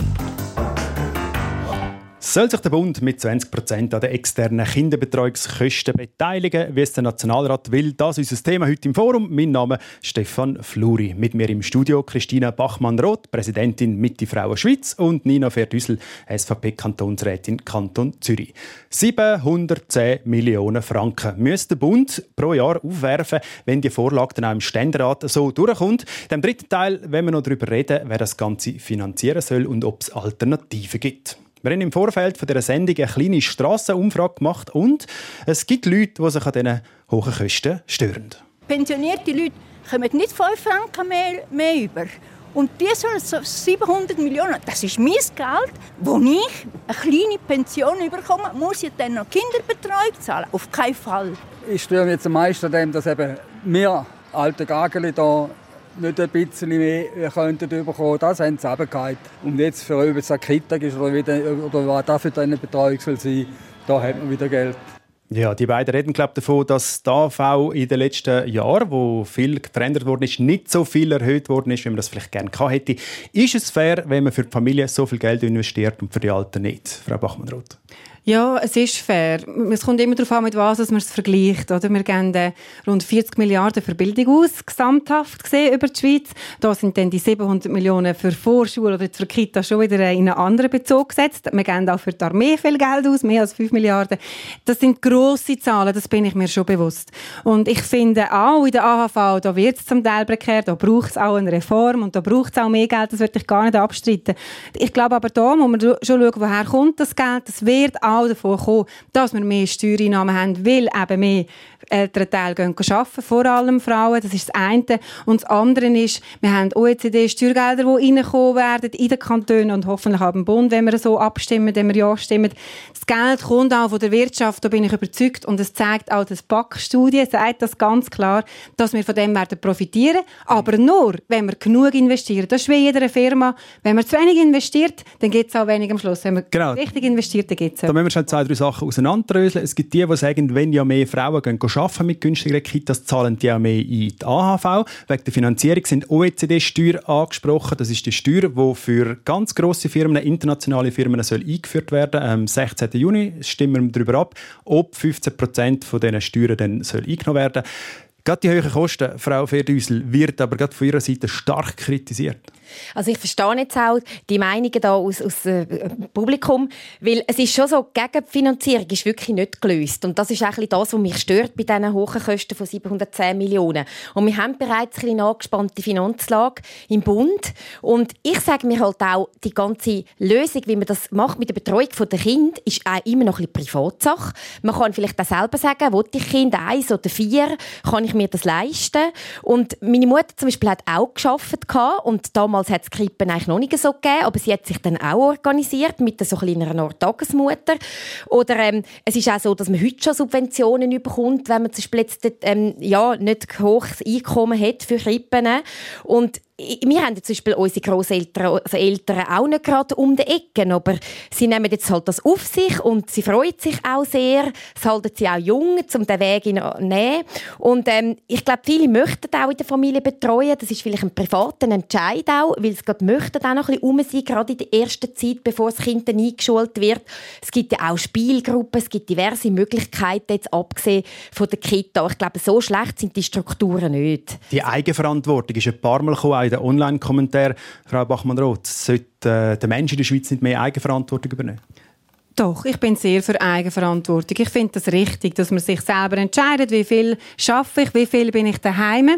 Soll sich der Bund mit 20% an den externen Kinderbetreuungskosten beteiligen, wie es der Nationalrat will? Das ist unser Thema heute im Forum. Mein Name ist Stefan Fluri. Mit mir im Studio Christina Bachmann-Roth, Präsidentin Mitte Frauen Schweiz und Nina Verdüssel, SVP-Kantonsrätin Kanton Zürich. 710 Millionen Franken müsste der Bund pro Jahr aufwerfen, wenn die Vorlage dann auch im Ständerat so durchkommt. Im dritten Teil werden wir noch darüber reden, wer das Ganze finanzieren soll und ob es Alternativen gibt. Wir haben im Vorfeld von dieser Sendung eine kleine Strassenumfrage gemacht und es gibt Leute, die sich an diesen hohen Kosten stören. Pensionierte Leute kommen nicht 5 Franken mehr, mehr über. Und die sollen so 700 Millionen, das ist mein Geld, wo ich eine kleine Pension bekomme, muss ich dann noch Kinderbetreuung zahlen? Auf keinen Fall. Ich störe mich jetzt am meisten an dem, dass eben wir alte Gageli da nicht ein bisschen mehr könnten bekommen. Das haben sie eben gehabt. Und jetzt für ob es eine Kita ist oder, wieder, oder was das für eine Betreuung soll sein, da hat man wieder Geld. Ja, die beiden reden glaube davon, dass die AV in den letzten Jahren, wo viel verändert worden ist, nicht so viel erhöht worden ist, wie man das vielleicht gerne gehabt hätte. Ist es fair, wenn man für die Familie so viel Geld investiert und für die Alten nicht? Frau Bachmann-Roth. Ja, es ist fair. Es kommt immer darauf an, mit was man es vergleicht. Oder? Wir geben rund 40 Milliarden für Bildung aus, gesamthaft gesehen über die Schweiz. Da sind dann die 700 Millionen für Vorschule oder für Kita schon wieder in einen anderen Bezug gesetzt. Wir geben auch für die Armee viel Geld aus, mehr als 5 Milliarden. Das sind grosse Zahlen, das bin ich mir schon bewusst. Und ich finde auch in der AHV, da wird es zum Teil prekär, da braucht es auch eine Reform und da braucht es auch mehr Geld, das würde ich gar nicht abstreiten. Ich glaube aber da muss man schon schauen, woher kommt das Geld. Das wird davon kommen, dass wir mehr Steuereinnahmen haben, weil eben mehr ältere Teile gehen arbeiten, vor allem Frauen. Das ist das eine. Und das andere ist, wir haben OECD-Steuergelder, die reinkommen werden in den Kantonen und hoffentlich auch im Bund, wenn wir so abstimmen, wenn wir Ja stimmen. Das Geld kommt auch von der Wirtschaft, da bin ich überzeugt. Und es zeigt auch, das BAC-Studie sagt das ganz klar, dass wir von dem werden profitieren. Aber nur, wenn wir genug investieren. Das ist wie jeder Firma. Wenn man zu wenig investiert, dann gibt es auch wenig am Schluss. Wenn man Genau. richtig investiert, dann gibt es Da müssen wir schon zwei, drei Sachen auseinanderdröseln. Es gibt die, die sagen, wenn ja mehr Frauen gehen arbeiten mit günstigeren Kitas, zahlen die auch mehr in die AHV. Wegen der Finanzierung sind OECD-Steuer angesprochen. Das ist die Steuer, die für ganz grosse Firmen, internationale Firmen, soll eingeführt werden Am 16. Juni stimmen wir darüber ab, ob 15 Prozent von diesen Steuern dann soll eingenommen werden Gerade die hohen Kosten, Frau Verdüsel, wird aber gerade von Ihrer Seite stark kritisiert. Also ich verstehe jetzt auch die Meinungen da aus, aus äh, Publikum, weil es ist schon so, die Gegenfinanzierung ist wirklich nicht gelöst und das ist auch das, was mich stört bei diesen hohen Kosten von 710 Millionen. Und wir haben bereits eine angespannte Finanzlage im Bund und ich sage mir halt auch, die ganze Lösung, wie man das macht mit der Betreuung der Kind, ist auch immer noch ein bisschen Privatsache. Man kann vielleicht auch selber sagen, will ich Kind eins oder vier, kann ich mir das leisten? Und meine Mutter zum Beispiel hat auch geschafft und damals hat es Krippen eigentlich noch nicht so gegeben, aber sie hat sich dann auch organisiert mit so einer Art Tagesmutter. Oder ähm, es ist auch so, dass man heute schon Subventionen bekommt, wenn man zum Beispiel jetzt, ähm, ja, nicht hohes Einkommen hat für Krippen. Und wir haben zum Beispiel unsere Großeltern, also Eltern auch nicht gerade um die Ecken, aber sie nehmen jetzt halt das auf sich und sie freuen sich auch sehr. Es halten sie auch jung, um den Weg zu nehmen. Und ähm, ich glaube, viele möchten auch in der Familie betreuen. Das ist vielleicht ein privater Entscheid auch, weil sie gerade möchten auch noch ein bisschen um sein, gerade in der ersten Zeit, bevor das Kind dann eingeschult wird. Es gibt ja auch Spielgruppen, es gibt diverse Möglichkeiten, jetzt abgesehen von der Kita. Ich glaube, so schlecht sind die Strukturen nicht. Die Eigenverantwortung ist ein paar Mal gekommen, den Online-Kommentar, Frau Bachmann-Roth, sollte äh, der Mensch in der Schweiz nicht mehr Eigenverantwortung übernehmen? Doch, ich bin sehr für Eigenverantwortung. Ich finde das richtig, dass man sich selber entscheidet, wie viel schaffe ich, wie viel bin ich daheim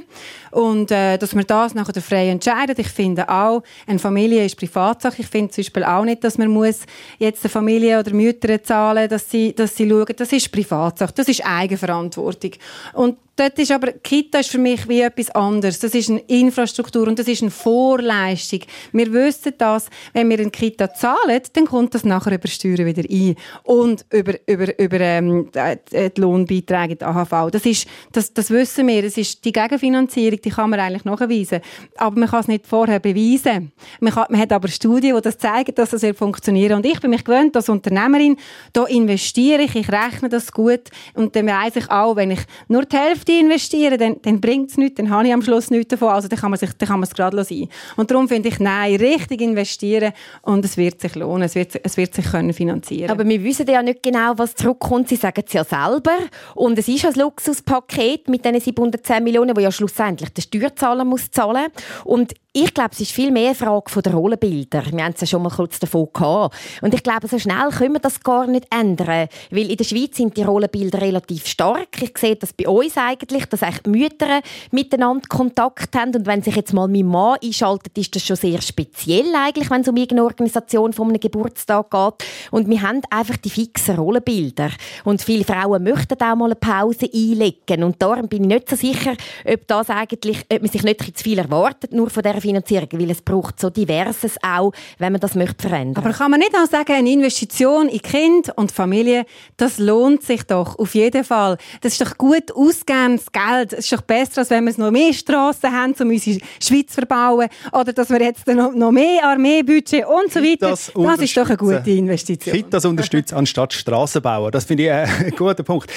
und äh, dass man das nachher frei entscheidet. Ich finde auch, eine Familie ist Privatsache. Ich finde zum Beispiel auch nicht, dass man muss jetzt eine Familie oder Mütter zahlen, dass sie, dass sie schauen. Das ist Privatsache, das ist Eigenverantwortung. Und Dort ist aber, Kita ist für mich wie etwas anderes. Das ist eine Infrastruktur und das ist eine Vorleistung. Wir wissen das, wenn wir eine Kita zahlen, dann kommt das nachher über Steuern wieder ein. Und über, über, über ähm, die Lohnbeiträge, die AHV. Das, ist, das, das wissen wir. Das ist die Gegenfinanzierung, die kann man eigentlich nachweisen. Aber man kann es nicht vorher beweisen. Man, kann, man hat aber Studien, die das zeigen, dass das funktioniert. Und ich bin mich gewöhnt, als Unternehmerin, da investiere ich, ich rechne das gut. Und dann weiss ich auch, wenn ich nur die Hälfte investieren, dann, dann bringt es nichts, dann habe ich am Schluss nichts davon. Also dann kann man, sich, dann kann man es gerade sein. Und darum finde ich, nein, richtig investieren und es wird sich lohnen, es wird, es wird sich können finanzieren Aber wir wissen ja nicht genau, was zurückkommt. Sie sagen es ja selber. Und es ist ein Luxuspaket mit diesen 710 Millionen, wo ja schlussendlich der Steuerzahler muss zahlen. Und ich glaube, es ist viel mehr eine Frage der Rollenbilder. Wir haben es ja schon mal kurz davon gehabt. Und ich glaube, so schnell können wir das gar nicht ändern. Weil in der Schweiz sind die Rollenbilder relativ stark. Ich sehe das bei uns eigentlich, dass eigentlich Mütter miteinander Kontakt haben. Und wenn sich jetzt mal mein Mann einschaltet, ist das schon sehr speziell eigentlich, wenn es um irgendeine Organisation von einem Geburtstag geht. Und wir haben einfach die fixen Rollenbilder. Und viele Frauen möchten auch mal eine Pause einlegen. Und darum bin ich nicht so sicher, ob das eigentlich, ob man sich nicht zu viel erwartet, nur von der Finanzierung, weil es braucht so diverses auch, wenn man das möchte verändern. Aber kann man nicht auch sagen, eine Investition in Kind und Familie, das lohnt sich doch auf jeden Fall. Das ist doch gut ausgehendes Geld. Es ist doch besser, als wenn wir noch mehr Strassen haben, um unsere Schweiz zu verbauen, oder dass wir jetzt noch mehr Armeebudget und so weiter. Das, das ist doch eine gute Investition. Kitas unterstützen anstatt Strassen bauen. Das finde ich <laughs> ein guter Punkt.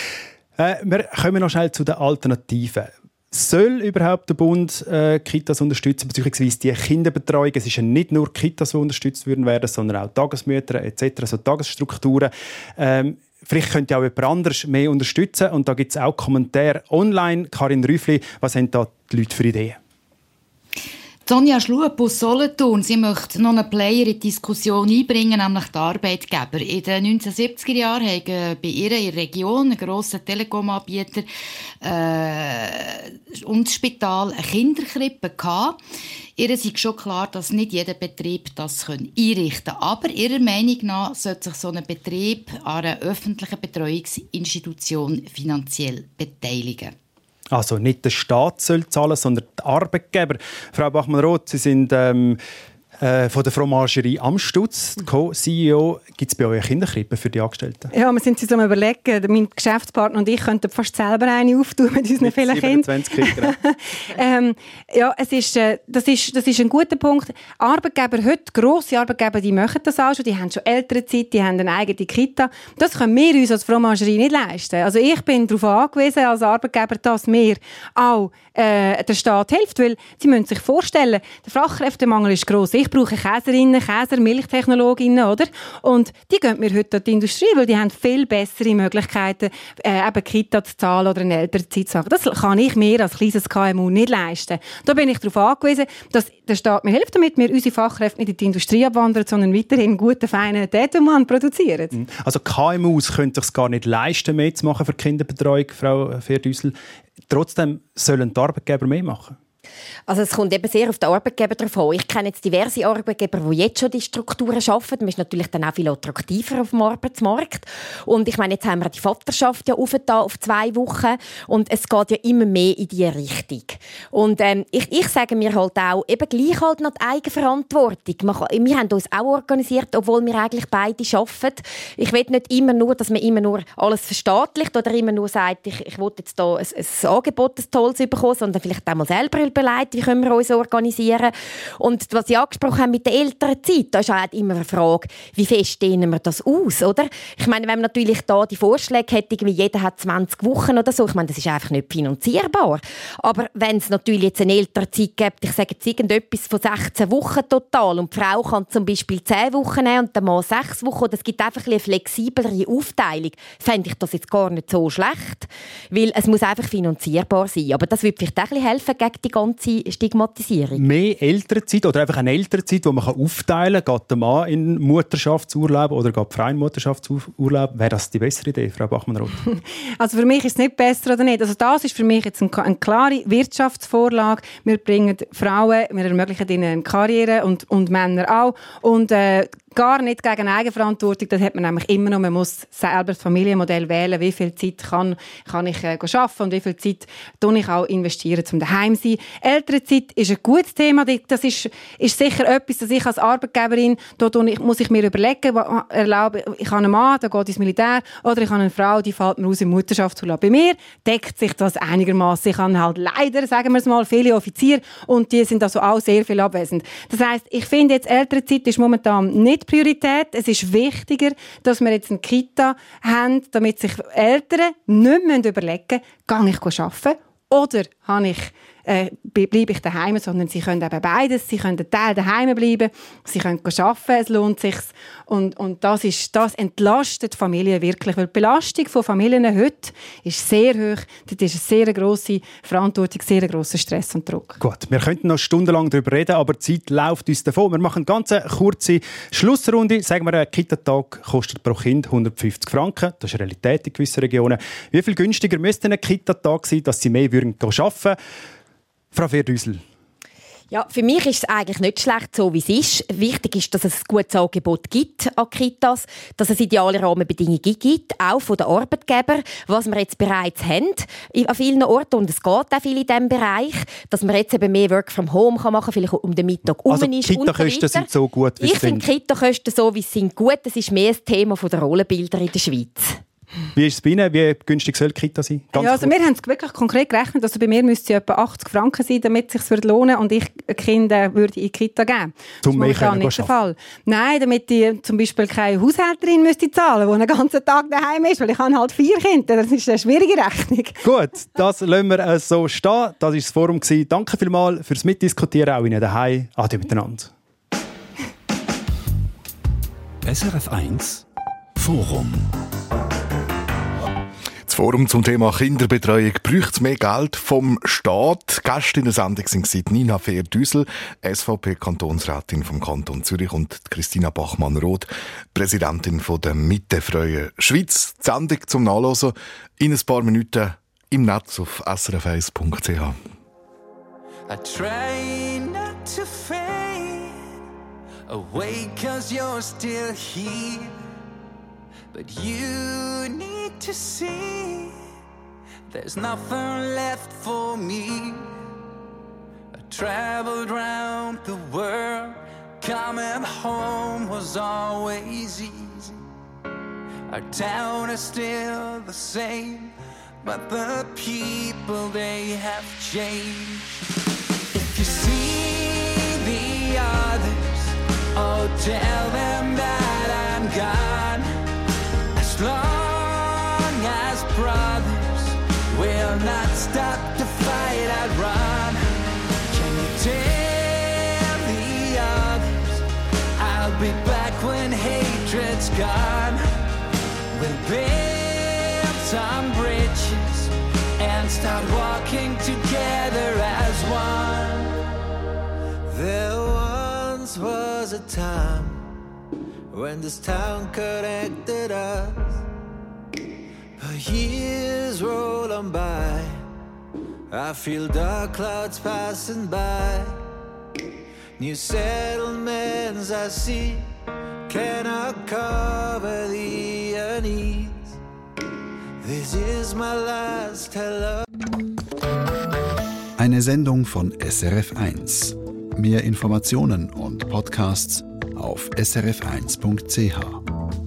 Äh, wir kommen noch schnell zu den Alternativen. Soll überhaupt der Bund äh, Kitas unterstützen, beziehungsweise die Kinderbetreuung? Es ist ja nicht nur Kitas, die unterstützt werden werden, sondern auch Tagesmütter etc., so Tagesstrukturen. Ähm, vielleicht könnte auch jemand anderes mehr unterstützen. Und da gibt es auch Kommentare online. Karin Rüffli, was haben da die Leute für Ideen? Sonja Schlup aus Solothurn, sie möchte noch einen Player in die Diskussion einbringen, nämlich die Arbeitgeber. In den 1970er Jahren haben bei ihr in der Region einen grossen Telekom-Anbieter äh, und das Spital eine Kinderkrippe gehabt. Ihr ist schon klar, dass nicht jeder Betrieb das einrichten kann. Aber ihrer Meinung nach sollte sich so ein Betrieb an einer öffentlichen Betreuungsinstitution finanziell beteiligen. Also nicht der Staat soll zahlen, sondern die Arbeitgeber. Frau Bachmann-Roth, Sie sind ähm, äh, von der Fromagerie Amstutz, Co-CEO. Gibt es bei euch Kinderkrippe für die Angestellten? Ja, wir sind uns am überlegen. Mein Geschäftspartner und ich könnten fast selber eine auftun mit unseren vielen Kindern. <laughs> ähm, ja, es ist, äh, das, ist, das ist ein guter Punkt. Arbeitgeber heute, grosse Arbeitgeber, die machen das auch schon. Die haben schon ältere Zeit, die haben eine eigene Kita. Das können wir uns als Fromagerie nicht leisten. Also ich bin darauf angewiesen als Arbeitgeber, dass mir auch äh, der Staat hilft, weil Sie müssen sich vorstellen, der Fachkräftemangel ist gross. Ich Ich brauche Käserinnen, Käser, Milchtechnologinnen, oder? Und die gehen mir heute an die Industrie, weil die haben viel bessere Möglichkeiten, äh, eben Kita zu zahlen oder eine Elternzeit zu sagen. Das kann ich mir als kleines KMU nicht leisten. Da bin ich darauf angewiesen, dass der Staat mir hilft, damit wir unsere Fachkräfte nicht in die Industrie abwandern, sondern weiterhin gute, feine Tätermann produzieren. Also KMUs können sich gar nicht leisten, mehr zu machen für Kinderbetreuung, Frau Ferdüssel. Trotzdem sollen die Arbeitgeber mehr machen. Also es kommt eben sehr auf den Arbeitgeber drauf an. Ich kenne jetzt diverse Arbeitgeber, die jetzt schon die Strukturen schaffen. Man ist natürlich dann auch viel attraktiver auf dem Arbeitsmarkt. Und ich meine, jetzt haben wir die Vaterschaft ja auf zwei Wochen und es geht ja immer mehr in diese Richtung. Und ähm, ich, ich sage mir halt auch, eben gleich halt noch die Eigenverantwortung. Wir haben uns auch organisiert, obwohl wir eigentlich beide arbeiten. Ich will nicht immer nur, dass man immer nur alles verstaatlicht oder immer nur sagt, ich, ich will jetzt da ein, ein Angebot, ein tolles bekommen, sondern vielleicht auch mal selber überlegt, wie können wir uns organisieren. Und was Sie angesprochen haben mit der älteren Zeit, da ist halt immer eine Frage, wie fest dehnen wir das aus, oder? Ich meine, wenn man natürlich da die Vorschläge hätte, wie jeder hat 20 Wochen oder so, ich meine, das ist einfach nicht finanzierbar. Aber wenn es natürlich jetzt eine ältere Zeit gibt, ich sage jetzt irgendetwas von 16 Wochen total und die Frau kann zum Beispiel 10 Wochen nehmen und der Mann 6 Wochen, oder es gibt einfach eine flexiblere Aufteilung, fände ich das jetzt gar nicht so schlecht, weil es muss einfach finanzierbar sein. Aber das würde vielleicht auch ein bisschen helfen gegen die ganze Stigmatisierung. Mehr Elternzeit oder einfach eine Elternzeit, die man aufteilen kann. Geht der Mann in Mutterschaftsurlaub oder geht die Frau in Mutterschaftsurlaub? Wäre das die bessere Idee, Frau Bachmann-Roth? <laughs> Also für mich ist es nicht besser oder nicht. Also das ist für mich jetzt eine, eine klare Wirtschaftsvorlage. Wir bringen Frauen, wir ermöglichen ihnen eine Karriere und, und Männer auch. Und äh, gar nicht gegen Eigenverantwortung. Das hat man nämlich immer noch. Man muss selber das Familienmodell wählen. Wie viel Zeit kann, kann ich äh, arbeiten und wie viel Zeit tue ich auch investieren, um daheim zu sein. Elternzeit ist ein gutes Thema. Das ist, ist sicher etwas, das ich als Arbeitgeberin, da ich, muss ich mir überlegen, erlaube, ich habe einen Mann, der geht ins Militär, oder ich habe eine Frau, die fällt mir aus im Mutterschaftsurlaub. Bei mir deckt sich das einigermaßen. Ich habe halt leider, sagen wir es mal, viele Offiziere und die sind also auch sehr viel abwesend. Das heißt, ich finde jetzt Elternzeit ist momentan nicht Priorität. Es ist wichtiger, dass wir jetzt eine Kita haben, damit sich Eltern nicht mehr überlegen müssen, gehe ich arbeiten oder habe ich äh, bleibe ich daheim, sondern sie können eben beides. Sie können einen Teil daheim bleiben, sie können arbeiten, es lohnt sich und, und das, ist, das entlastet Familien wirklich, weil die Belastung von Familien heute ist sehr hoch. Das ist eine sehr grosse Verantwortung, sehr grosser Stress und Druck. Gut, wir könnten noch stundenlang darüber reden, aber die Zeit läuft uns davon. Wir machen eine ganz kurze Schlussrunde. Sagen wir, ein Kita-Tag kostet pro Kind 150 Franken. Das ist Realität in gewissen Regionen. Wie viel günstiger müsste ein Kita-Tag sein, dass sie mehr arbeiten würden? Frau Verdüsel. Ja, für mich ist es eigentlich nicht schlecht, so wie es ist. Wichtig ist, dass es ein gutes Angebot gibt an Kitas, dass es ideale Rahmenbedingungen gibt, auch von den Arbeitgebern, was wir jetzt bereits haben an vielen Orten. Und es geht auch viel in diesem Bereich, dass man jetzt eben mehr Work from Home kann machen kann, vielleicht um den Mittag also um ist. Kita-Kosten sind so gut, wie Ich finde Kita-Kosten so, wie sie sind, gut. Das ist mehr das Thema der Rollenbilder in der Schweiz. Wie ist es bei Ihnen? Wie günstig soll die Kita sein? ja, also wir haben es wirklich konkret gerechnet. Also bei mir müsste es etwa 80 Franken sein, damit es sich lohnen und ich Kinder würde in die Kita geben. Zum das ist gar nicht der Fall. Nein, damit die zum Beispiel keine Haushälterin müsste zahlen, die einen ganzen Tag daheim ist, weil ich habe halt vier Kinder. Das ist eine schwierige Rechnung. <laughs> Gut, das lassen wir äh, so stehen. Das war das Forum. Danke vielmals fürs Mitdiskutieren, auch Ihnen daheim. Ade miteinander. SRF 1 Forum Forum zum Thema Kinderbetreuung braucht es mehr Geld vom Staat. Gäste in der Sendung sind Nina Fehr-Düsel, SVP-Kantonsrätin vom Kanton Zürich und Christina Bachmann-Roth, Präsidentin von der Mittefreie Schweiz. Die Sendung zum Nachlesen in ein paar Minuten im Netz auf srf1.ch. I try not to fade away cause you're still here But you need to see there's nothing left for me. I traveled round the world, coming home was always easy. Our town is still the same, but the people they have changed. If you see the others, oh, tell them that I'm gone As long not stop to fight, I'd run. Can you tell the others We'll be back when hatred's gone. We'll build some bridges and start walking together as one. There once was a time when this town connected us. Years roll on by. I feel dark clouds passing by. New settlements I see cannot cover the unease. This is my last hello. Eine Sendung von SRF1. Mehr Informationen und Podcasts auf srf1.ch.